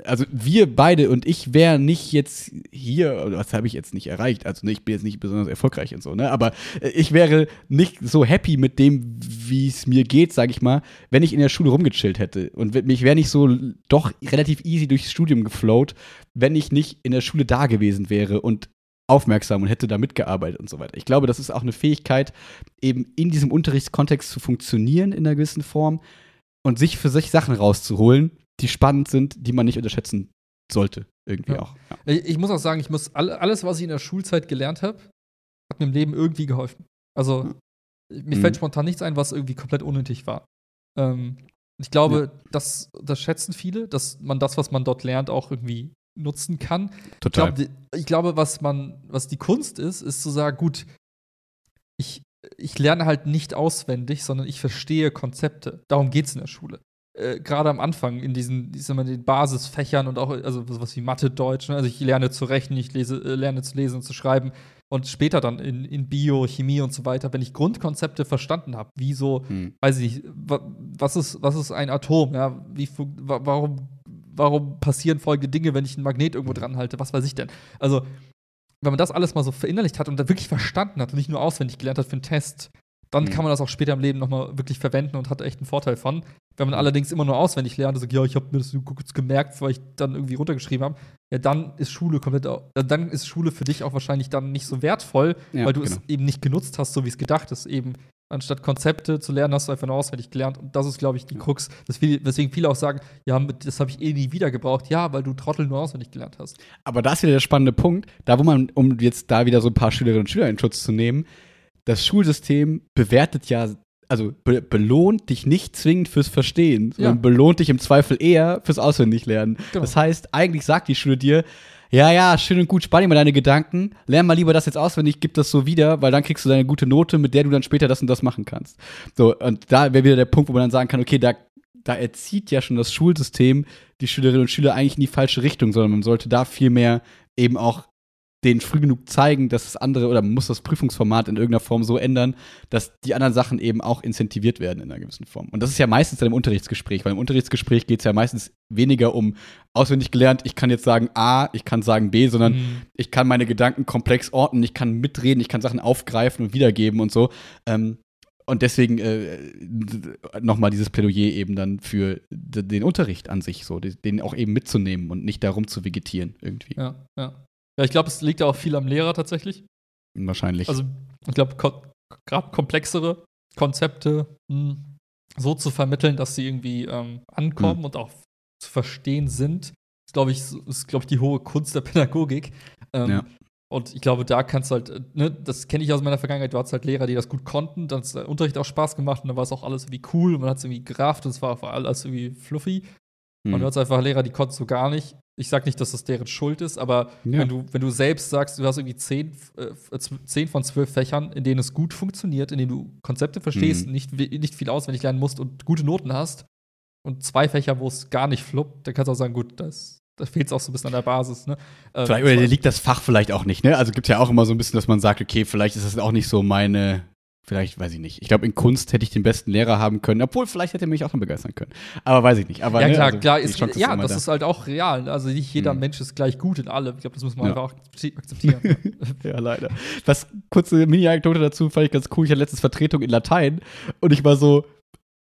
also wir beide und ich wären nicht jetzt hier, was habe ich jetzt nicht erreicht, also ne, ich bin jetzt nicht besonders erfolgreich und so, ne, aber äh, ich wäre nicht so happy mit dem, wie es mir geht, sage ich mal, wenn ich in der Schule rumgechillt hätte. Und mich wäre nicht so doch relativ easy durchs Studium geflowt, wenn ich nicht in der Schule da gewesen wäre und aufmerksam und hätte da mitgearbeitet und so weiter. Ich glaube, das ist auch eine Fähigkeit, eben in diesem Unterrichtskontext zu funktionieren in einer gewissen Form und sich für sich Sachen rauszuholen, die spannend sind, die man nicht unterschätzen sollte, irgendwie ja. auch. Ja. Ich muss auch sagen, ich muss alles, was ich in der Schulzeit gelernt habe, hat mir im Leben irgendwie geholfen. Also ja. mir mhm. fällt spontan nichts ein, was irgendwie komplett unnötig war. Ähm, ich glaube, das, das schätzen viele, dass man das, was man dort lernt, auch irgendwie nutzen kann. Total. Ich, glaub, ich glaube, was man, was die Kunst ist, ist zu sagen, gut, ich, ich lerne halt nicht auswendig, sondern ich verstehe Konzepte. Darum geht es in der Schule äh, gerade am Anfang in diesen, ich sag mal, den Basisfächern und auch, also was wie Mathe, Deutsch, ne? also ich lerne zu rechnen, ich lese, äh, lerne zu lesen und zu schreiben und später dann in, in Bio, Chemie und so weiter, wenn ich Grundkonzepte verstanden habe, wie so, hm. weiß ich nicht, was ist, was ist ein Atom, ja, wie, warum, warum passieren folgende Dinge, wenn ich einen Magnet irgendwo dran halte, was weiß ich denn, also wenn man das alles mal so verinnerlicht hat und dann wirklich verstanden hat und nicht nur auswendig gelernt hat für einen Test, dann mhm. kann man das auch später im Leben nochmal wirklich verwenden und hat echt einen Vorteil von. Wenn man allerdings immer nur auswendig lernt und sagt, ja, ich habe mir das kurz gemerkt, weil ich dann irgendwie runtergeschrieben habe, ja, dann ist Schule komplett, dann ist Schule für dich auch wahrscheinlich dann nicht so wertvoll, ja, weil du genau. es eben nicht genutzt hast, so wie es gedacht ist. Eben anstatt Konzepte zu lernen, hast du einfach nur auswendig gelernt. Und das ist, glaube ich, die Krux, weswegen viele auch sagen, ja, das habe ich eh nie wieder gebraucht. Ja, weil du Trottel nur auswendig gelernt hast. Aber das ist wieder der spannende Punkt, da wo man, um jetzt da wieder so ein paar Schülerinnen und Schüler in Schutz zu nehmen, das Schulsystem bewertet ja, also be belohnt dich nicht zwingend fürs Verstehen, sondern ja. belohnt dich im Zweifel eher fürs Auswendiglernen. Genau. Das heißt, eigentlich sagt die Schule dir, ja, ja, schön und gut, spann dir mal deine Gedanken, lern mal lieber das jetzt auswendig, gib das so wieder, weil dann kriegst du deine gute Note, mit der du dann später das und das machen kannst. So, und da wäre wieder der Punkt, wo man dann sagen kann, okay, da, da erzieht ja schon das Schulsystem die Schülerinnen und Schüler eigentlich in die falsche Richtung, sondern man sollte da viel mehr eben auch denen früh genug zeigen, dass das andere oder man muss das Prüfungsformat in irgendeiner Form so ändern, dass die anderen Sachen eben auch incentiviert werden in einer gewissen Form. Und das ist ja meistens dann im Unterrichtsgespräch, weil im Unterrichtsgespräch geht es ja meistens weniger um auswendig gelernt, ich kann jetzt sagen A, ich kann sagen B, sondern mhm. ich kann meine Gedanken komplex ordnen, ich kann mitreden, ich kann Sachen aufgreifen und wiedergeben und so. Ähm, Und deswegen äh, nochmal dieses Plädoyer eben dann für den Unterricht an sich, so, den auch eben mitzunehmen und nicht darum zu vegetieren irgendwie. Ja, ja. Ja, ich glaube, es liegt auch viel am Lehrer tatsächlich. Wahrscheinlich. Also, ich glaube, gerade komplexere Konzepte mh, hm, so zu vermitteln, dass sie irgendwie ähm, ankommen mhm. und auch zu verstehen sind, ist, glaube ich, ist, glaube ich, die hohe Kunst der Pädagogik. Ähm, ja. Und ich glaube, da kannst du halt, äh, ne, das kenne ich aus meiner Vergangenheit, du hattest halt Lehrer, die das gut konnten, dann hat der Unterricht auch Spaß gemacht und dann war es auch alles irgendwie cool und man hat es irgendwie gerafft und es war alles irgendwie fluffy. Mhm. Und du hast einfach Lehrer, die konnten so gar nicht. Ich sag nicht, dass das deren Schuld ist, aber ja. wenn, du, wenn du selbst sagst, du hast irgendwie zehn, äh, zehn von zwölf Fächern, in denen es gut funktioniert, in denen du Konzepte verstehst, mhm. nicht, nicht viel auswendig lernen musst und gute Noten hast, und zwei Fächer, wo es gar nicht fluppt, dann kannst du auch sagen, gut, das da fehlt es auch so ein bisschen an der Basis. Ne? Ähm, vielleicht, oder liegt das Fach vielleicht auch nicht, ne? Also gibt es ja auch immer so ein bisschen, dass man sagt, okay, vielleicht ist das auch nicht so meine, vielleicht, weiß ich nicht. Ich glaube, in Kunst hätte ich den besten Lehrer haben können, obwohl vielleicht hätte er mich auch dann begeistern können. Aber weiß ich nicht. Aber, ja, ne, klar, also, klar, ist, ja, ist das da. ist halt auch real. Also nicht jeder hm. Mensch ist gleich gut in allem. Ich glaube, das muss man ja. einfach auch akzeptieren. ja, leider. Was, kurze Mini-Anekdote dazu, fand ich ganz cool. Ich hatte letztens Vertretung in Latein und ich war so,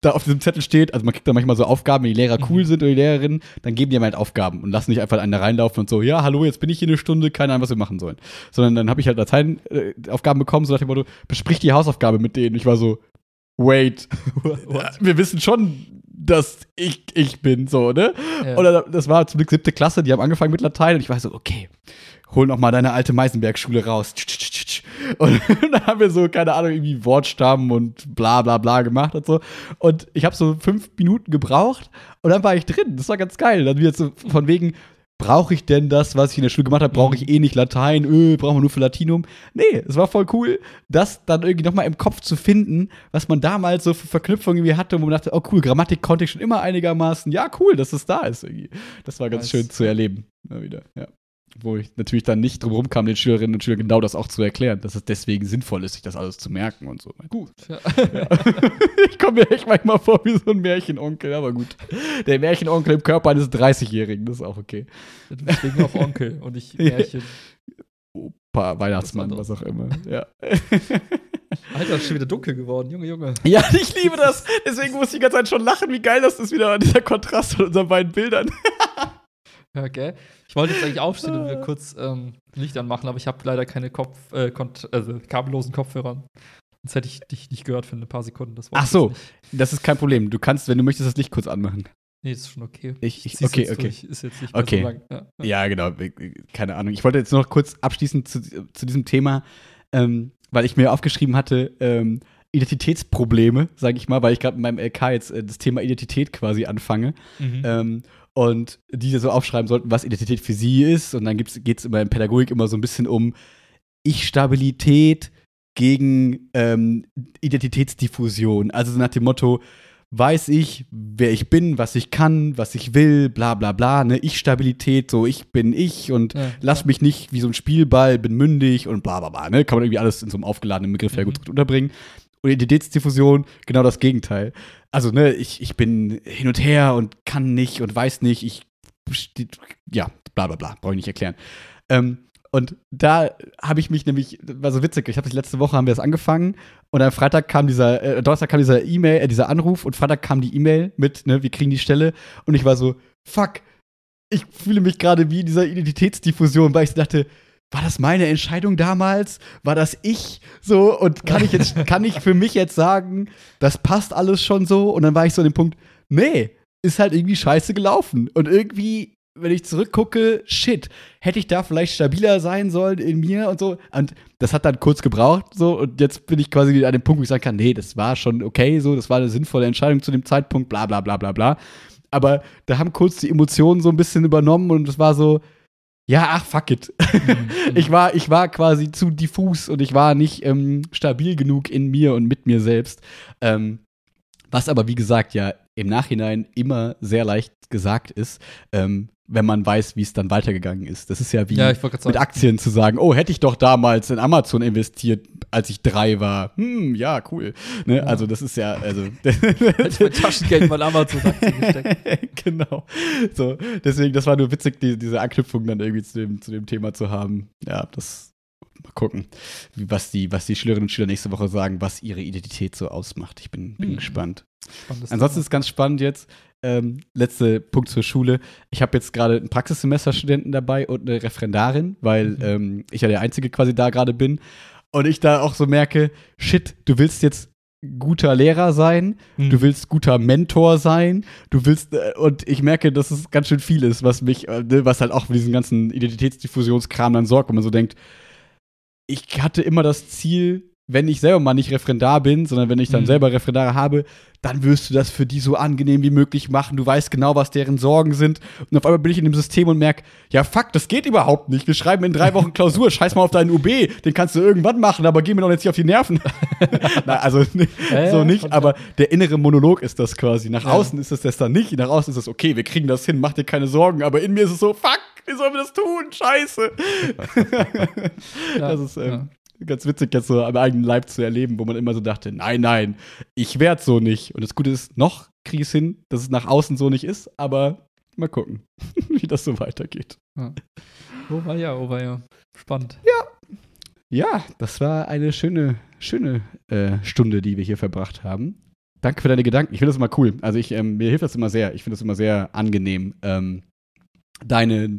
da auf diesem Zettel steht, also man kriegt da manchmal so Aufgaben, wenn die Lehrer cool mhm. sind oder die Lehrerinnen, dann geben die einem halt Aufgaben und lassen nicht einfach einen da reinlaufen und so, ja, hallo, jetzt bin ich hier eine Stunde, keine Ahnung, was wir machen sollen. Sondern dann habe ich halt Dateienaufgaben äh, bekommen, so nach dem Motto, besprich die Hausaufgabe mit denen. Ich war so, wait, wir wissen schon, dass ich ich bin, so, ne? Ja. Oder das war zum Glück siebte Klasse, die haben angefangen mit Latein und ich war so, okay, hol noch mal deine alte Meisenberg-Schule raus. Und dann haben wir so, keine Ahnung, irgendwie Wortstamm und bla bla bla gemacht und so. Und ich habe so fünf Minuten gebraucht und dann war ich drin. Das war ganz geil. Dann wieder so von wegen, brauche ich denn das, was ich in der Schule gemacht habe? Brauche ich eh nicht Latein? Öh, brauchen wir nur für Latinum? Nee, es war voll cool, das dann irgendwie nochmal im Kopf zu finden, was man damals so für Verknüpfungen irgendwie hatte, wo man dachte, oh cool, Grammatik konnte ich schon immer einigermaßen. Ja, cool, dass es da ist irgendwie. Das war ganz das schön zu erleben. Mal wieder, ja wo ich natürlich dann nicht drum rumkam, den Schülerinnen und Schülern genau das auch zu erklären, dass es deswegen sinnvoll ist, sich das alles zu merken und so. Gut. Ja. Ja. ich komme mir echt manchmal vor wie so ein Märchenonkel, aber gut. Der Märchenonkel im Körper eines 30-Jährigen, das ist auch okay. Deswegen auch Onkel und nicht Märchen. Opa, Weihnachtsmann, was auch immer. Ja. Alter, ist schon wieder dunkel geworden, Junge, Junge. Ja, ich liebe das. Deswegen muss ich die ganze Zeit schon lachen, wie geil das ist wieder, dieser Kontrast von unseren beiden Bildern. Okay. Ich wollte jetzt eigentlich aufstehen und wir kurz ähm, Licht anmachen, aber ich habe leider keine Kopf, äh, also kabellosen Kopfhörer. Sonst hätte ich dich nicht gehört für ein paar Sekunden. Das Ach so, das ist kein Problem. Du kannst, wenn du möchtest, das Licht kurz anmachen. Nee, ist schon okay. Ich, ich, okay, okay. Durch. Ist jetzt nicht mehr okay. so lang. Ja, ja. genau. Keine Ahnung. Ich wollte jetzt noch kurz abschließen zu, zu diesem Thema, ähm, weil ich mir aufgeschrieben hatte, ähm, Identitätsprobleme, sage ich mal, weil ich gerade in meinem LK jetzt äh, das Thema Identität quasi anfange. Mhm. Ähm, und die so aufschreiben sollten, was Identität für sie ist. Und dann geht es immer in Pädagogik immer so ein bisschen um Ich-Stabilität gegen ähm, Identitätsdiffusion. Also so nach dem Motto, weiß ich, wer ich bin, was ich kann, was ich will, bla bla bla, ne, Ich-Stabilität, so ich bin ich und ja, lass mich nicht wie so ein Spielball, bin mündig und bla bla bla, ne, kann man irgendwie alles in so einem aufgeladenen Begriff mhm. ja gut unterbringen. Und Identitätsdiffusion, genau das Gegenteil. Also, ne, ich, ich bin hin und her und kann nicht und weiß nicht, ich, ja, bla bla bla, brauche ich nicht erklären. Ähm, und da habe ich mich nämlich, war so witzig, ich habe letzte Woche haben wir das angefangen und am Freitag kam dieser, äh, Donnerstag kam dieser E-Mail, äh, dieser Anruf und Freitag kam die E-Mail mit, ne, wir kriegen die Stelle und ich war so, fuck, ich fühle mich gerade wie in dieser Identitätsdiffusion, weil ich dachte, war das meine Entscheidung damals? War das ich so? Und kann ich jetzt, kann ich für mich jetzt sagen, das passt alles schon so? Und dann war ich so an dem Punkt, nee, ist halt irgendwie scheiße gelaufen. Und irgendwie, wenn ich zurückgucke, shit, hätte ich da vielleicht stabiler sein sollen in mir und so. Und das hat dann kurz gebraucht, so. Und jetzt bin ich quasi an dem Punkt, wo ich sagen kann, nee, das war schon okay, so, das war eine sinnvolle Entscheidung zu dem Zeitpunkt, bla, bla, bla, bla, bla. Aber da haben kurz die Emotionen so ein bisschen übernommen und es war so, ja, ach, fuck it. Mhm. ich, war, ich war quasi zu diffus und ich war nicht ähm, stabil genug in mir und mit mir selbst. Ähm, was aber, wie gesagt, ja im Nachhinein immer sehr leicht gesagt ist. Ähm, wenn man weiß, wie es dann weitergegangen ist. Das ist ja wie ja, mit Aktien zu sagen, oh, hätte ich doch damals in Amazon investiert, als ich drei war. Hm, ja, cool. Ne? Ja. Also das ist ja, also hätte ich mein Taschengeld mal Amazon gesteckt. genau. So, deswegen, das war nur witzig, die, diese Anknüpfung dann irgendwie zu dem, zu dem Thema zu haben. Ja, das gucken, wie, was, die, was die Schülerinnen und Schüler nächste Woche sagen, was ihre Identität so ausmacht. Ich bin, bin Hm. gespannt. Spannendes Ansonsten Thema. ist ganz spannend jetzt, ähm, letzter Punkt zur Schule. Ich habe jetzt gerade einen Praxissemesterstudenten dabei und eine Referendarin, weil Mhm. ähm, ich ja der Einzige quasi da gerade bin. Und ich da auch so merke, shit, du willst jetzt guter Lehrer sein, Hm. du willst guter Mentor sein, du willst, äh, und ich merke, dass es ganz schön viel ist, was mich, äh, ne, was halt auch für diesen ganzen Identitätsdiffusionskram dann sorgt, wenn man so denkt, ich hatte immer das Ziel, wenn ich selber mal nicht Referendar bin, sondern wenn ich dann Mhm. selber Referendare habe, dann wirst du das für die so angenehm wie möglich machen. Du weißt genau, was deren Sorgen sind. Und auf einmal bin ich in dem System und merke, ja fuck, das geht überhaupt nicht. Wir schreiben in drei Wochen Klausur. Scheiß mal auf deinen UB. Den kannst du irgendwann machen, aber geh mir doch jetzt nicht auf die Nerven. Na, also Ja, so nicht, aber der innere Monolog ist das quasi. Nach Ja. außen ist es das dann nicht. Nach außen ist es okay, wir kriegen das hin, mach dir keine Sorgen. Aber in mir ist es so, fuck, wie sollen wir das tun? Scheiße. Ja, das ist ähm. Ganz witzig, jetzt so am eigenen Leib zu erleben, wo man immer so dachte, nein, nein, ich werde so nicht. Und das Gute ist, noch kriege ich es hin, dass es nach außen so nicht ist, aber mal gucken, wie das so weitergeht. Oh war ja, oh war ja. Spannend. Ja, das war eine schöne, schöne äh, Stunde, die wir hier verbracht haben. Danke für deine Gedanken. Ich finde das immer cool. Also ich, ähm, mir hilft das immer sehr. Ich finde das immer sehr angenehm, ähm, deine,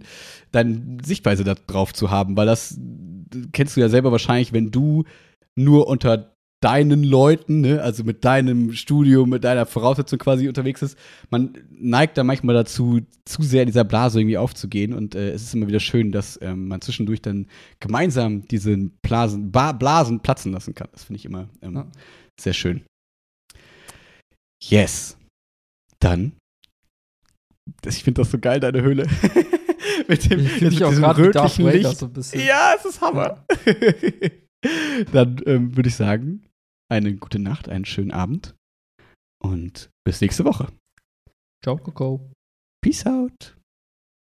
deine Sichtweise darauf zu haben, weil das kennst du ja selber wahrscheinlich, wenn du nur unter deinen Leuten, ne, also mit deinem Studium, mit deiner Voraussetzung quasi unterwegs ist, man neigt da manchmal dazu, zu sehr in dieser Blase irgendwie aufzugehen und äh, es ist immer wieder schön, dass ähm, man zwischendurch dann gemeinsam diese Blasen, ba Blasen platzen lassen kann. Das finde ich immer ähm, Ja. sehr schön. Yes. Dann. Ich finde das so geil, deine Höhle. mit dem, Ich mit auch diesem Darth rötlichen Vader Licht. so ein bisschen. Ja, es ist Hammer. Dann ähm, würde ich sagen, eine gute Nacht, einen schönen Abend und bis nächste Woche. Ciao, Coco. Peace out.